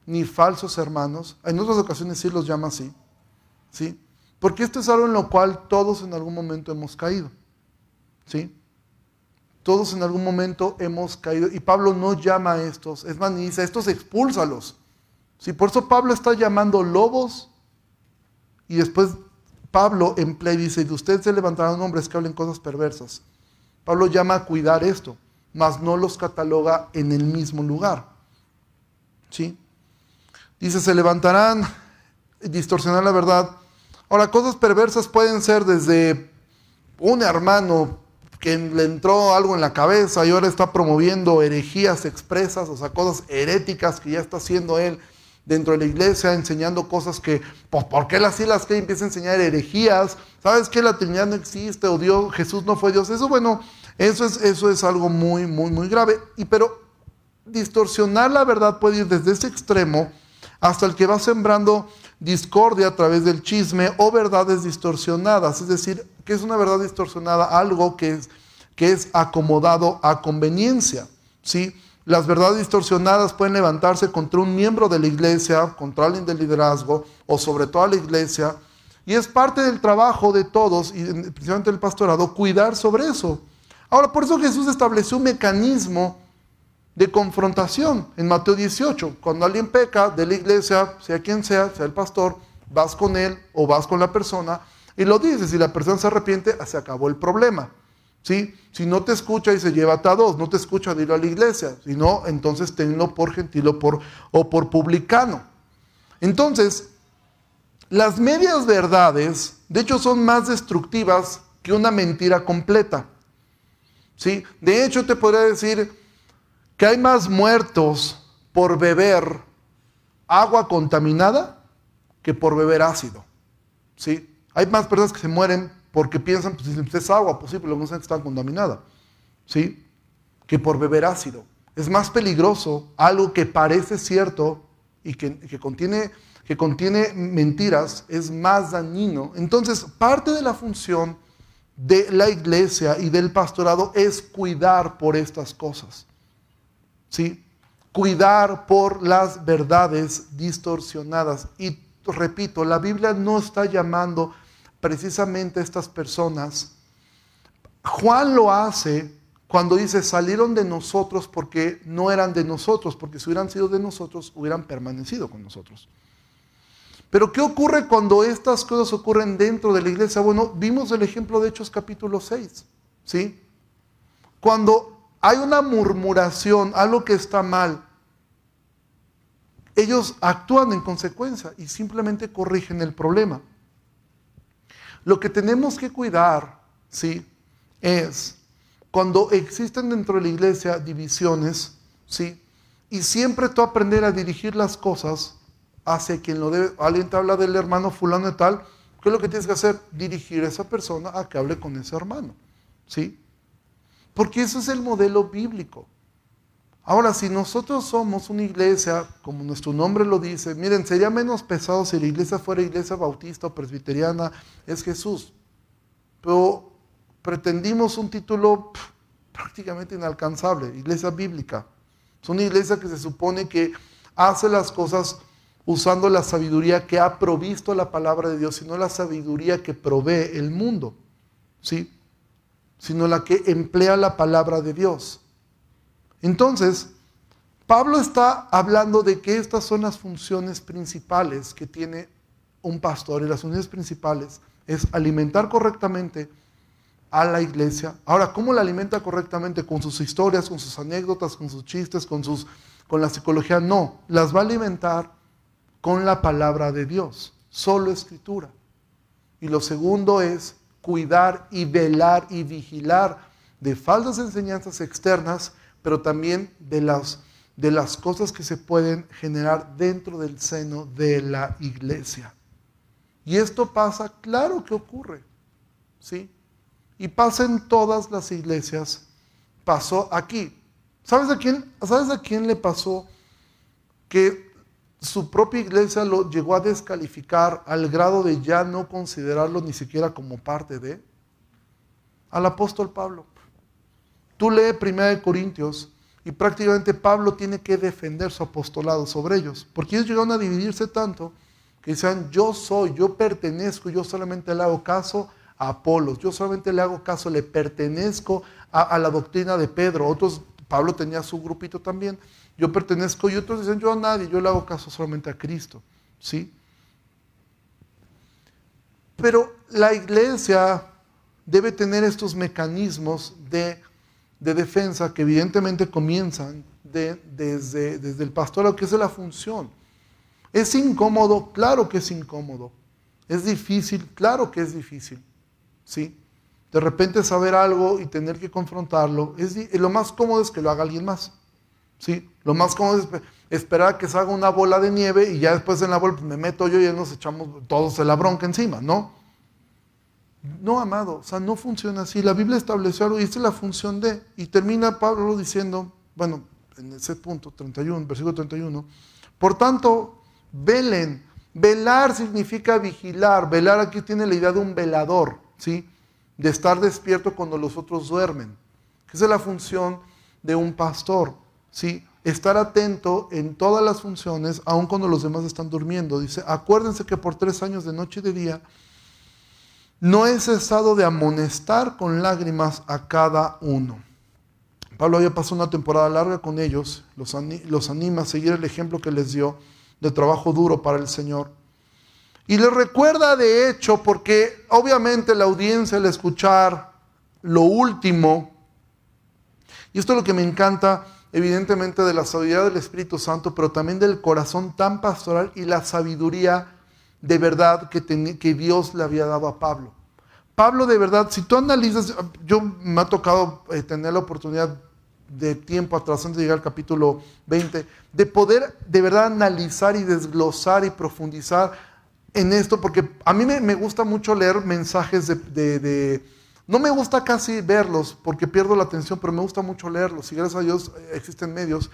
ni falsos hermanos. En otras ocasiones sí los llama así. ¿Sí? Porque esto es algo en lo cual todos en algún momento hemos caído. ¿Sí? Todos en algún momento hemos caído. Y Pablo no llama a estos. Es más, ni dice, estos expúlsalos. Sí, por eso Pablo está llamando lobos. Y después Pablo emplea y dice, de ustedes se levantarán hombres que hablen cosas perversas. Pablo llama a cuidar esto, mas no los cataloga en el mismo lugar. ¿Sí? Dice, se levantarán, distorsionar la verdad. Ahora, cosas perversas pueden ser desde un hermano que le entró algo en la cabeza y ahora está promoviendo herejías expresas, o sea, cosas heréticas que ya está haciendo él dentro de la iglesia, enseñando cosas que, pues, ¿por qué las las que empieza a enseñar herejías? ¿Sabes que la Trinidad no existe o Dios, Jesús no fue Dios? Eso, bueno, eso es, eso es algo muy, muy, muy grave. Y pero distorsionar la verdad puede ir desde ese extremo hasta el que va sembrando discordia a través del chisme o verdades distorsionadas. Es decir, que es una verdad distorsionada? Algo que es, que es acomodado a conveniencia. ¿sí? Las verdades distorsionadas pueden levantarse contra un miembro de la iglesia, contra alguien del liderazgo o sobre toda la iglesia. Y es parte del trabajo de todos, y principalmente del pastorado, cuidar sobre eso. Ahora, por eso Jesús estableció un mecanismo de confrontación en Mateo 18. Cuando alguien peca de la iglesia, sea quien sea, sea el pastor, vas con él o vas con la persona y lo dices. Si la persona se arrepiente, se acabó el problema. ¿Sí? Si no te escucha, y se llévate a dos. No te escucha, dilo a la iglesia. Si no, entonces tenlo por gentil o por, o por publicano. Entonces, las medias verdades, de hecho, son más destructivas que una mentira completa. ¿Sí? De hecho, te podría decir, que hay más muertos por beber agua contaminada que por beber ácido. ¿Sí? Hay más personas que se mueren porque piensan, pues si es agua, pues, no que está contaminada. ¿Sí? Que por beber ácido. Es más peligroso algo que parece cierto y que, que, contiene, que contiene mentiras, es más dañino. Entonces, parte de la función de la iglesia y del pastorado es cuidar por estas cosas. ¿Sí? Cuidar por las verdades distorsionadas. Y repito, la Biblia no está llamando precisamente a estas personas. Juan lo hace cuando dice salieron de nosotros porque no eran de nosotros, porque si hubieran sido de nosotros hubieran permanecido con nosotros. Pero ¿qué ocurre cuando estas cosas ocurren dentro de la iglesia? Bueno, vimos el ejemplo de Hechos capítulo 6, ¿sí? Cuando hay una murmuración, algo que está mal, ellos actúan en consecuencia y simplemente corrigen el problema. Lo que tenemos que cuidar, ¿sí? Es cuando existen dentro de la iglesia divisiones, ¿sí? Y siempre tú aprender a dirigir las cosas hacia quien lo debe. Alguien te habla del hermano fulano y tal, ¿qué es lo que tienes que hacer? Dirigir a esa persona a que hable con ese hermano, ¿sí? Porque eso es el modelo bíblico. Ahora, si nosotros somos una iglesia, como nuestro nombre lo dice, miren, sería menos pesado si la iglesia fuera iglesia bautista o presbiteriana, es Jesús. Pero pretendimos un título prácticamente inalcanzable, iglesia bíblica. Es una iglesia que se supone que hace las cosas usando la sabiduría que ha provisto la palabra de Dios, sino la sabiduría que provee el mundo. ¿Sí? Sino la que emplea la palabra de Dios. Entonces, Pablo está hablando de que estas son las funciones principales que tiene un pastor y las funciones principales es alimentar correctamente a la iglesia. Ahora, ¿cómo la alimenta correctamente? Con sus historias, con sus anécdotas, con sus chistes, con, sus, con la psicología. No, las va a alimentar con la palabra de Dios, solo escritura. Y lo segundo es cuidar y velar y vigilar de falsas enseñanzas externas, pero también de las, de las cosas que se pueden generar dentro del seno de la iglesia. Y esto pasa, claro que ocurre, ¿sí? Y pasa en todas las iglesias, pasó aquí. ¿Sabes a quién, ¿sabes a quién le pasó que su propia iglesia lo llegó a descalificar al grado de ya no considerarlo ni siquiera como parte de al apóstol Pablo. Tú lees 1 Corintios y prácticamente Pablo tiene que defender su apostolado sobre ellos, porque ellos llegaron a dividirse tanto que decían, yo soy, yo pertenezco, yo solamente le hago caso a Apolos, yo solamente le hago caso, le pertenezco a, la doctrina de Pedro. Otros, Pablo tenía su grupito también, yo pertenezco y otros dicen yo a nadie, yo le hago caso solamente a Cristo. ¿Sí? Pero la iglesia debe tener estos mecanismos de, defensa que evidentemente comienzan desde, desde el pastorado, que es la función. ¿Es incómodo? Claro que es incómodo. ¿Es difícil? Claro que es difícil. ¿Sí? De repente saber algo y tener que confrontarlo, es, lo más cómodo es que lo haga alguien más. ¿Sí? Lo más cómodo es esperar a que se haga una bola de nieve y ya después en la bola me meto yo y ya nos echamos todos la bronca encima, ¿no? No, amado, o sea, no funciona así. La Biblia estableció algo y esta es la función de. Y termina Pablo diciendo, bueno, en ese punto, 31, versículo 31, por tanto, velen. Velar significa vigilar. Velar aquí tiene la idea de un velador, ¿sí? De estar despierto cuando los otros duermen. Esa es la función de un pastor, ¿sí? estar atento en todas las funciones, aun cuando los demás están durmiendo. Dice, acuérdense que por tres años de noche y de día, no he cesado de amonestar con lágrimas a cada uno. Pablo había pasado una temporada larga con ellos, los, los anima a seguir el ejemplo que les dio de trabajo duro para el Señor. Y les recuerda de hecho, porque obviamente la audiencia al escuchar lo último, y esto es lo que me encanta, evidentemente de la sabiduría del Espíritu Santo, pero también del corazón tan pastoral y la sabiduría de verdad que, Dios le había dado a Pablo. Pablo de verdad, si tú analizas, yo me ha tocado eh, tener la oportunidad de tiempo atrás, antes de llegar al capítulo 20, de poder de verdad analizar y desglosar y profundizar en esto, porque a mí me, gusta mucho leer mensajes de no me gusta casi verlos porque pierdo la atención, pero me gusta mucho leerlos y gracias a Dios eh, existen medios.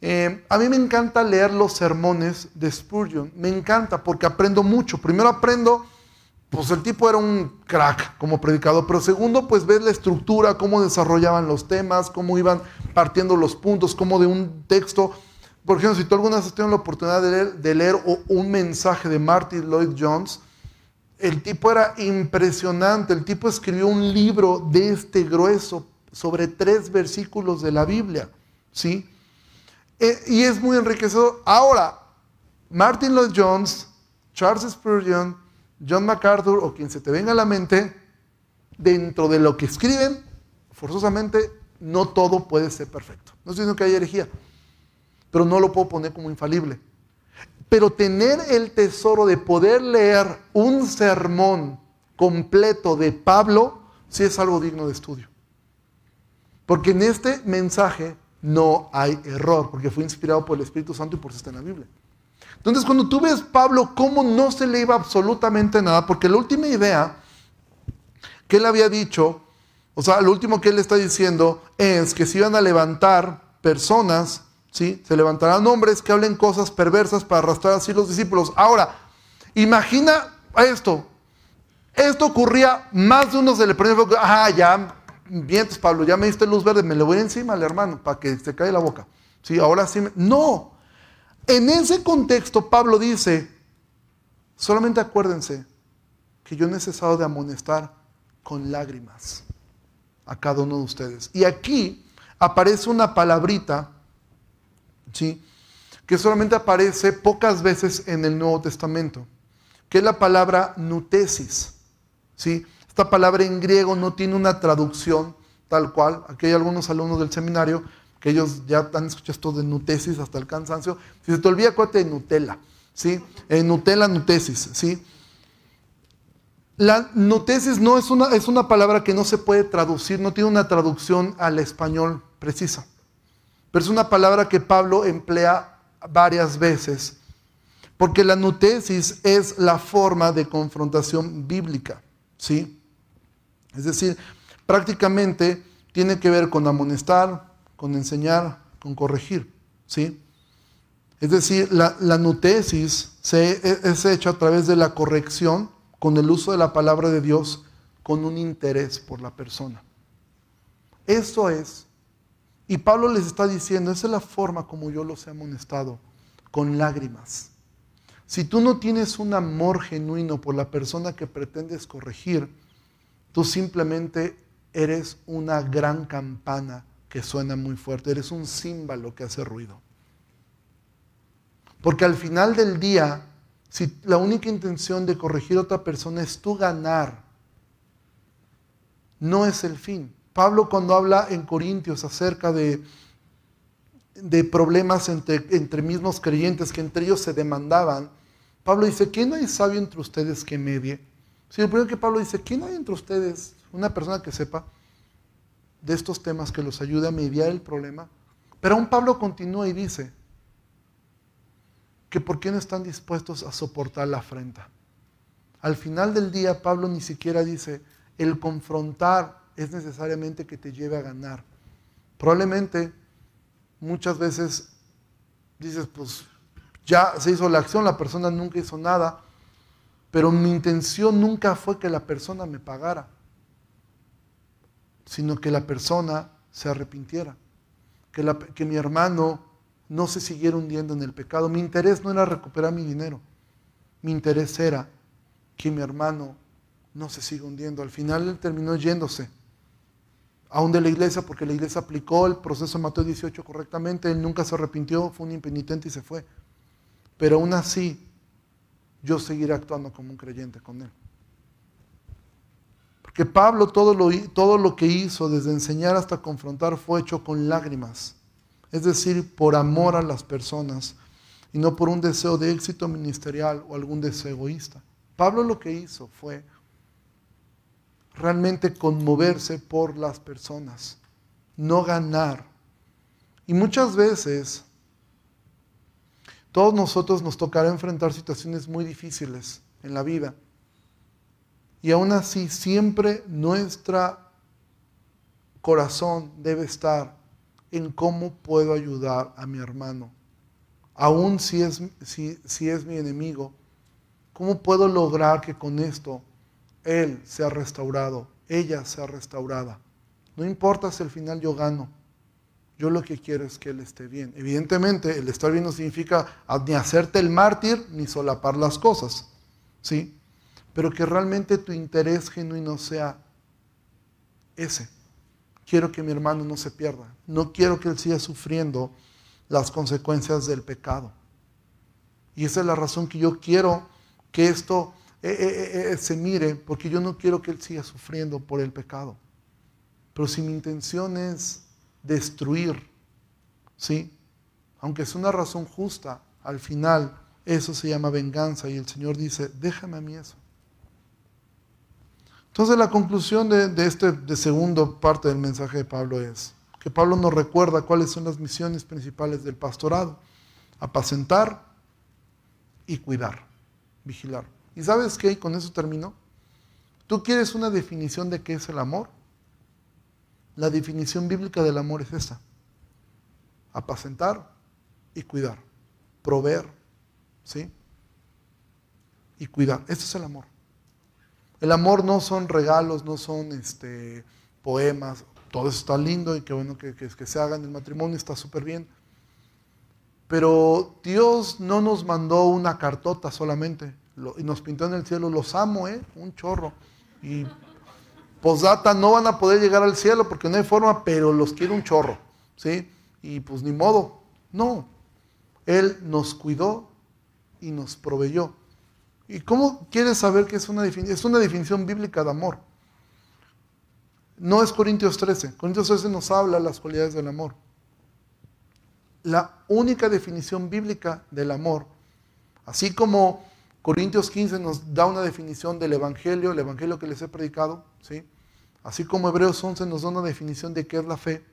Eh, a mí me encanta leer los sermones de Spurgeon, me encanta porque aprendo mucho. Primero aprendo, pues el tipo era un crack como predicador, pero segundo, pues ves la estructura, cómo desarrollaban los temas, cómo iban partiendo los puntos, cómo de un texto, por ejemplo, si tú alguna vez has tenido la oportunidad de leer, de leer un mensaje de Martin Lloyd Jones, el tipo era impresionante, el tipo escribió un libro de este grueso sobre tres versículos de la Biblia, ¿sí? Eh, y es muy enriquecedor. Ahora, Martin Lloyd Jones, Charles Spurgeon, John MacArthur o quien se te venga a la mente, dentro de lo que escriben, forzosamente no todo puede ser perfecto. No estoy diciendo que haya herejía, pero no lo puedo poner como infalible. Pero tener el tesoro de poder leer un sermón completo de Pablo, sí es algo digno de estudio. Porque en este mensaje no hay error, porque fue inspirado por el Espíritu Santo y por eso está en la Biblia. Entonces, cuando tú ves Pablo, cómo no se le iba absolutamente nada, porque la última idea que él había dicho, o sea, lo último que él está diciendo es que se iban a levantar personas se levantarán hombres que hablen cosas perversas para arrastrar así los discípulos. Ahora, imagina esto. Esto ocurría, más de uno se le prende, ah, ya, vientos Pablo, ya me diste luz verde, me lo voy encima al hermano para que se caiga la boca. Sí, ahora sí. No. En ese contexto, Pablo dice, solamente acuérdense que yo he necesitado de amonestar con lágrimas a cada uno de ustedes. Y aquí aparece una palabrita ¿sí? que solamente aparece pocas veces en el Nuevo Testamento, que es la palabra nutesis. ¿sí? Esta palabra en griego no tiene una traducción tal cual. Aquí hay algunos alumnos del seminario que ellos ya han escuchado esto de nutesis hasta el cansancio. Si se te olvida, acuérdate de Nutella. ¿sí? Eh, Nutella, nutesis. ¿sí? La nutesis no es una, es una palabra que no se puede traducir, no tiene una traducción al español precisa. Pero es una palabra que Pablo emplea varias veces, porque la nutesis es la forma de confrontación bíblica, ¿sí? Es decir, prácticamente tiene que ver con amonestar, con enseñar, con corregir, ¿sí? Es decir, la, nutesis se, es hecha a través de la corrección con el uso de la palabra de Dios con un interés por la persona. Eso es y Pablo les está diciendo, esa es la forma como yo los he amonestado, con lágrimas. Si tú no tienes un amor genuino por la persona que pretendes corregir, Tú simplemente eres una gran campana que suena muy fuerte, eres un címbalo que hace ruido. Porque al final del día, si la única intención de corregir a otra persona es tú ganar, no es el fin. Pablo cuando habla en Corintios acerca de, de problemas entre, entre mismos creyentes que entre ellos se demandaban, Pablo dice, ¿quién hay sabio entre ustedes que medie? Si el primero que Pablo dice, ¿quién hay entre ustedes una persona que sepa de estos temas que los ayude a mediar el problema? Pero aún Pablo continúa y dice que por qué no están dispuestos a soportar la afrenta. Al final del día Pablo ni siquiera dice, el confrontar es necesariamente que te lleve a ganar. Probablemente muchas veces dices, pues ya se hizo la acción, la persona nunca hizo nada, pero mi intención nunca fue que la persona me pagara, sino que la persona se arrepintiera, que, mi hermano no se siguiera hundiendo en el pecado. Mi interés no era recuperar mi dinero, mi interés era que mi hermano no se siga hundiendo. Al final él terminó yéndose, aún de la iglesia, porque la iglesia aplicó el proceso de Mateo 18 correctamente, él nunca se arrepintió, fue un impenitente y se fue. Pero aún así, yo seguiré actuando como un creyente con Él. Porque Pablo todo lo, todo lo que hizo, desde enseñar hasta confrontar, fue hecho con lágrimas. Es decir, por amor a las personas y no por un deseo de éxito ministerial o algún deseo egoísta. Pablo lo que hizo fue realmente conmoverse por las personas, no ganar. Y muchas veces todos nosotros nos tocará enfrentar situaciones muy difíciles en la vida. Y aún así, siempre nuestro corazón debe estar en cómo puedo ayudar a mi hermano. Aún si es, si, si es mi enemigo, ¿cómo puedo lograr que con esto él sea restaurado, ella sea restaurada? No importa si al final yo gano, yo lo que quiero es que Él esté bien. Evidentemente, el estar bien no significa ni hacerte el mártir ni solapar las cosas, ¿sí? Pero que realmente tu interés genuino sea ese. Quiero que mi hermano no se pierda. No quiero que él siga sufriendo las consecuencias del pecado. Y esa es la razón que yo quiero que esto eh, eh, eh, se mire, porque yo no quiero que él siga sufriendo por el pecado. Pero si mi intención es destruir. ¿Sí? Aunque es una razón justa, al final eso se llama venganza y el Señor dice, déjame a mí eso. Entonces la conclusión de, de este de segundo parte del mensaje de Pablo es que Pablo nos recuerda cuáles son las misiones principales del pastorado. Apacentar y cuidar, vigilar. ¿Y sabes qué? Y con eso termino. ¿Tú quieres una definición de qué es el amor? La definición bíblica del amor es esta. Apacentar y cuidar. Proveer. ¿Sí? Y cuidar. Este es el amor. El amor no son regalos, no son este, poemas. Todo eso está lindo y qué bueno que, que, que se haga en el matrimonio, está súper bien. Pero Dios no nos mandó una cartota solamente y nos pintó en el cielo, los amo, ¿eh? Un chorro. Y Posdata, no van a poder llegar al cielo porque no hay forma, pero los quiere un chorro, ¿sí? Y pues ni modo, no. Él nos cuidó y nos proveyó. ¿Y cómo quieres saber que es una definición? Es una definición bíblica de amor. No es Corintios 13. Corintios 13 nos habla las cualidades del amor. La única definición bíblica del amor, así como Corintios 15 nos da una definición del Evangelio, el Evangelio que les he predicado, ¿sí? Así como Hebreos 11 nos da una definición de qué es la fe,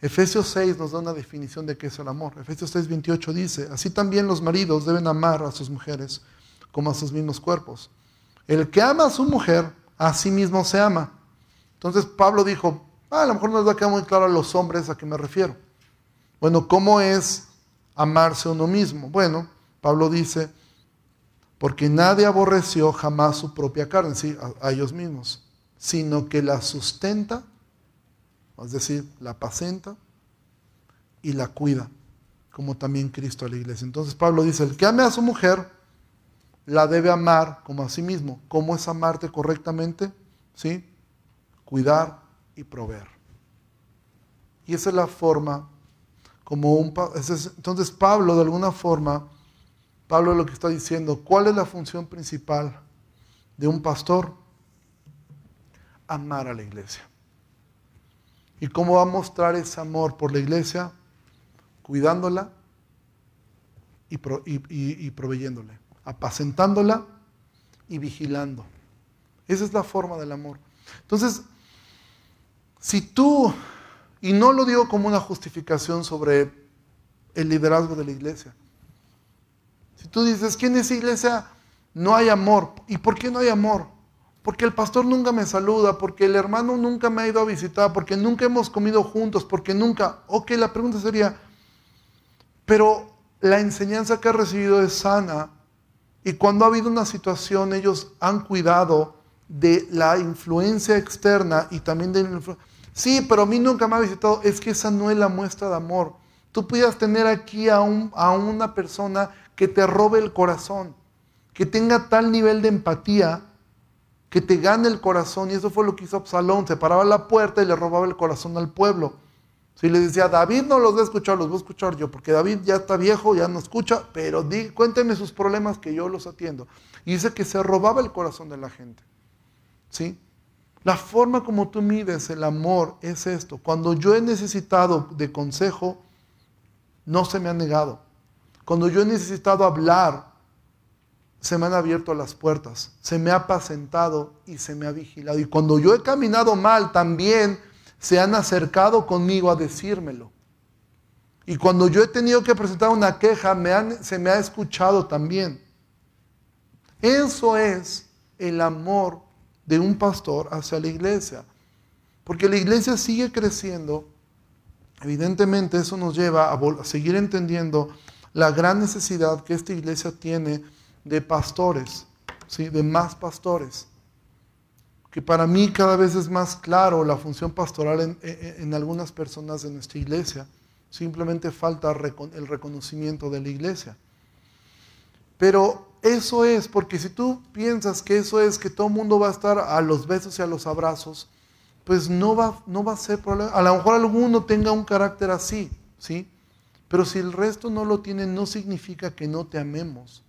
Efesios 6 nos da una definición de qué es el amor. Efesios 6, 28 dice, así también los maridos deben amar a sus mujeres como a sus mismos cuerpos. El que ama a su mujer, a sí mismo se ama. Entonces Pablo dijo, ah, a lo mejor no les va a quedar muy claro a los hombres a qué me refiero. Bueno, ¿cómo es amarse uno mismo? Bueno, Pablo dice, porque nadie aborreció jamás su propia carne, sí, a ellos mismos sino que la sustenta, es decir, la apacenta y la cuida, como también Cristo a la iglesia. Entonces Pablo dice, el que ame a su mujer, la debe amar como a sí mismo. ¿Cómo es amarte correctamente? ¿sí? Cuidar y proveer. Y esa es la forma como un... Entonces Pablo, de alguna forma, Pablo lo que está diciendo, ¿cuál es la función principal de un pastor? Amar a la iglesia. ¿Y cómo va a mostrar ese amor por la iglesia? Cuidándola y, y proveyéndole, apacentándola y vigilando. Esa es la forma del amor. Entonces, si tú, y no lo digo como una justificación sobre el liderazgo de la iglesia, si tú dices que en esa iglesia no hay amor, ¿y por qué no hay amor? Porque el pastor nunca me saluda, porque el hermano nunca me ha ido a visitar, porque nunca hemos comido juntos, porque nunca... Ok, la pregunta sería, pero la enseñanza que ha recibido es sana y cuando ha habido una situación ellos han cuidado de la influencia externa y también de la influencia. Sí, pero a mí nunca me ha visitado. Es que esa no es la muestra de amor. Tú pudieras tener aquí a, a una persona que te robe el corazón, que tenga tal nivel de empatía, que te gane el corazón. Y eso fue lo que hizo Absalón. Se paraba la puerta y le robaba el corazón al pueblo. Si le decía, David no los va a escuchar, los voy a escuchar yo, porque David ya está viejo, ya no escucha, pero di, cuénteme sus problemas que yo los atiendo. Y dice que se robaba el corazón de la gente. ¿Sí? La forma como tú mides el amor es esto. Cuando yo he necesitado de consejo, no se me ha negado. Cuando yo he necesitado hablar, se me han abierto las puertas, se me ha apacentado y se me ha vigilado. Y cuando yo he caminado mal, también se han acercado conmigo a decírmelo. Y cuando yo he tenido que presentar una queja, se me ha escuchado también. Eso es el amor de un pastor hacia la iglesia. Porque la iglesia sigue creciendo. Evidentemente eso nos lleva a, seguir entendiendo la gran necesidad que esta iglesia tiene de pastores, ¿sí? de más pastores. Que para mí cada vez es más claro la función pastoral en, en algunas personas de nuestra iglesia. Simplemente falta el reconocimiento de la iglesia. Pero eso es, porque si tú piensas que eso es, que todo el mundo va a estar a los besos y a los abrazos, pues no va, no va a ser problema. A lo mejor alguno tenga un carácter así, ¿sí? Pero si el resto no lo tiene, no significa que no te amemos.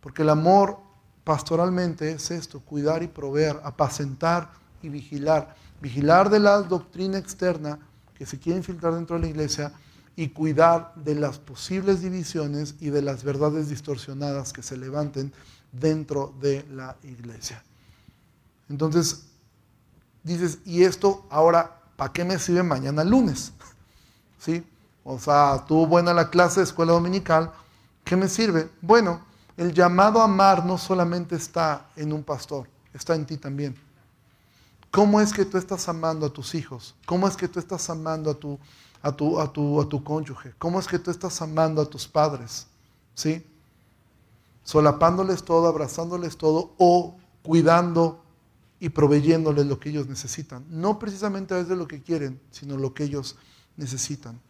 Porque el amor pastoralmente es esto, cuidar y proveer, apacentar y vigilar. Vigilar de la doctrina externa que se quiere infiltrar dentro de la iglesia y cuidar de las posibles divisiones y de las verdades distorsionadas que se levanten dentro de la iglesia. Entonces, dices, ¿y esto ahora para qué me sirve mañana lunes? ¿Sí? O sea, tuvo buena la clase de escuela dominical, ¿qué me sirve? Bueno, el llamado a amar no solamente está en un pastor, está en ti también. ¿Cómo es que tú estás amando a tus hijos? ¿Cómo es que tú estás amando a tu a tu, a tu, a tu cónyuge? ¿Cómo es que tú estás amando a tus padres? ¿Sí? Solapándoles todo, abrazándoles todo o cuidando y proveyéndoles lo que ellos necesitan. No precisamente a veces lo que quieren, sino lo que ellos necesitan.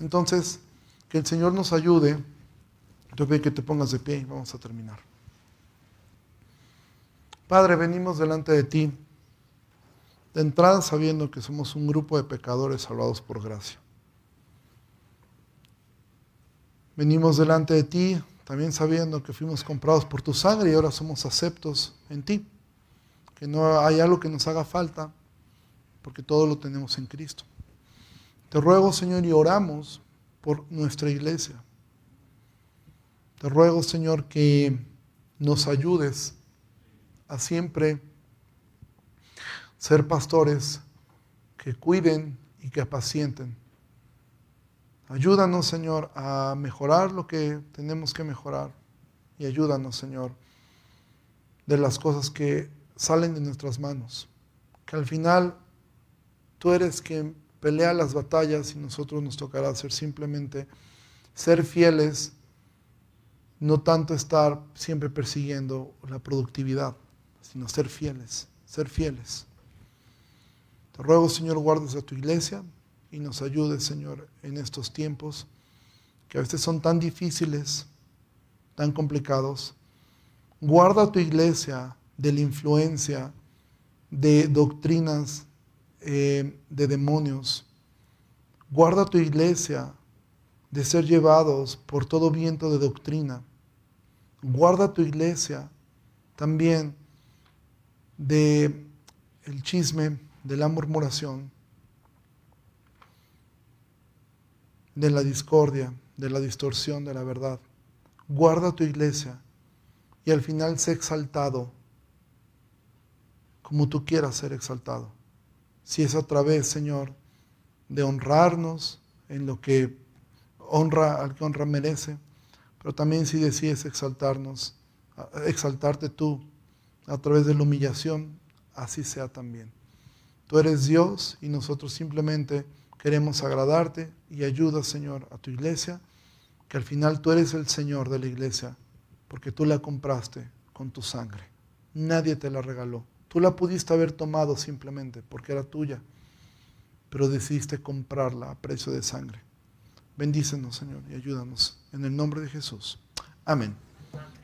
Entonces, que el Señor nos ayude. Yo veo que te pongas de pie y vamos a terminar. Padre, venimos delante de ti, de entrada sabiendo que somos un grupo de pecadores salvados por gracia. Venimos delante de ti también sabiendo que fuimos comprados por tu sangre y ahora somos aceptos en ti. Que no hay algo que nos haga falta porque todo lo tenemos en Cristo. Te ruego, Señor, y oramos por nuestra iglesia. Te ruego, Señor, que nos ayudes a siempre ser pastores que cuiden y que apacienten Ayúdanos, Señor, a mejorar lo que tenemos que mejorar. Y ayúdanos, Señor, de las cosas que salen de nuestras manos. Que al final tú eres quien pelea las batallas y nosotros nos tocará ser simplemente ser fieles, no tanto estar siempre persiguiendo la productividad, sino ser fieles, ser fieles. Te ruego, Señor, guardes a tu iglesia y nos ayude, Señor, en estos tiempos que a veces son tan difíciles, tan complicados. Guarda tu iglesia de la influencia de doctrinas eh, de demonios. Guarda tu iglesia de ser llevados por todo viento de doctrina. Guarda tu iglesia también de el chisme, de la murmuración, de la discordia, de la distorsión de la verdad. Guarda tu iglesia y al final sé exaltado como tú quieras ser exaltado. Si es a través, Señor, de honrarnos en lo que honra al que honra merece, pero también si decides exaltarnos, exaltarte tú a través de la humillación, así sea también. Tú eres Dios y nosotros simplemente queremos agradarte y ayuda, Señor, a tu iglesia, que al final tú eres el Señor de la iglesia, porque tú la compraste con tu sangre. Nadie te la regaló. Tú la pudiste haber tomado simplemente porque era tuya, pero decidiste comprarla a precio de sangre. Bendícenos, Señor, y ayúdanos. En el nombre de Jesús. Amén.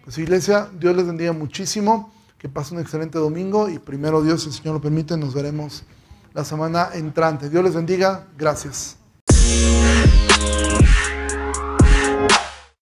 Pues iglesia, Dios les bendiga muchísimo. Que pasen un excelente domingo y primero Dios, si el Señor lo permite, nos veremos la semana entrante. Dios les bendiga. Gracias.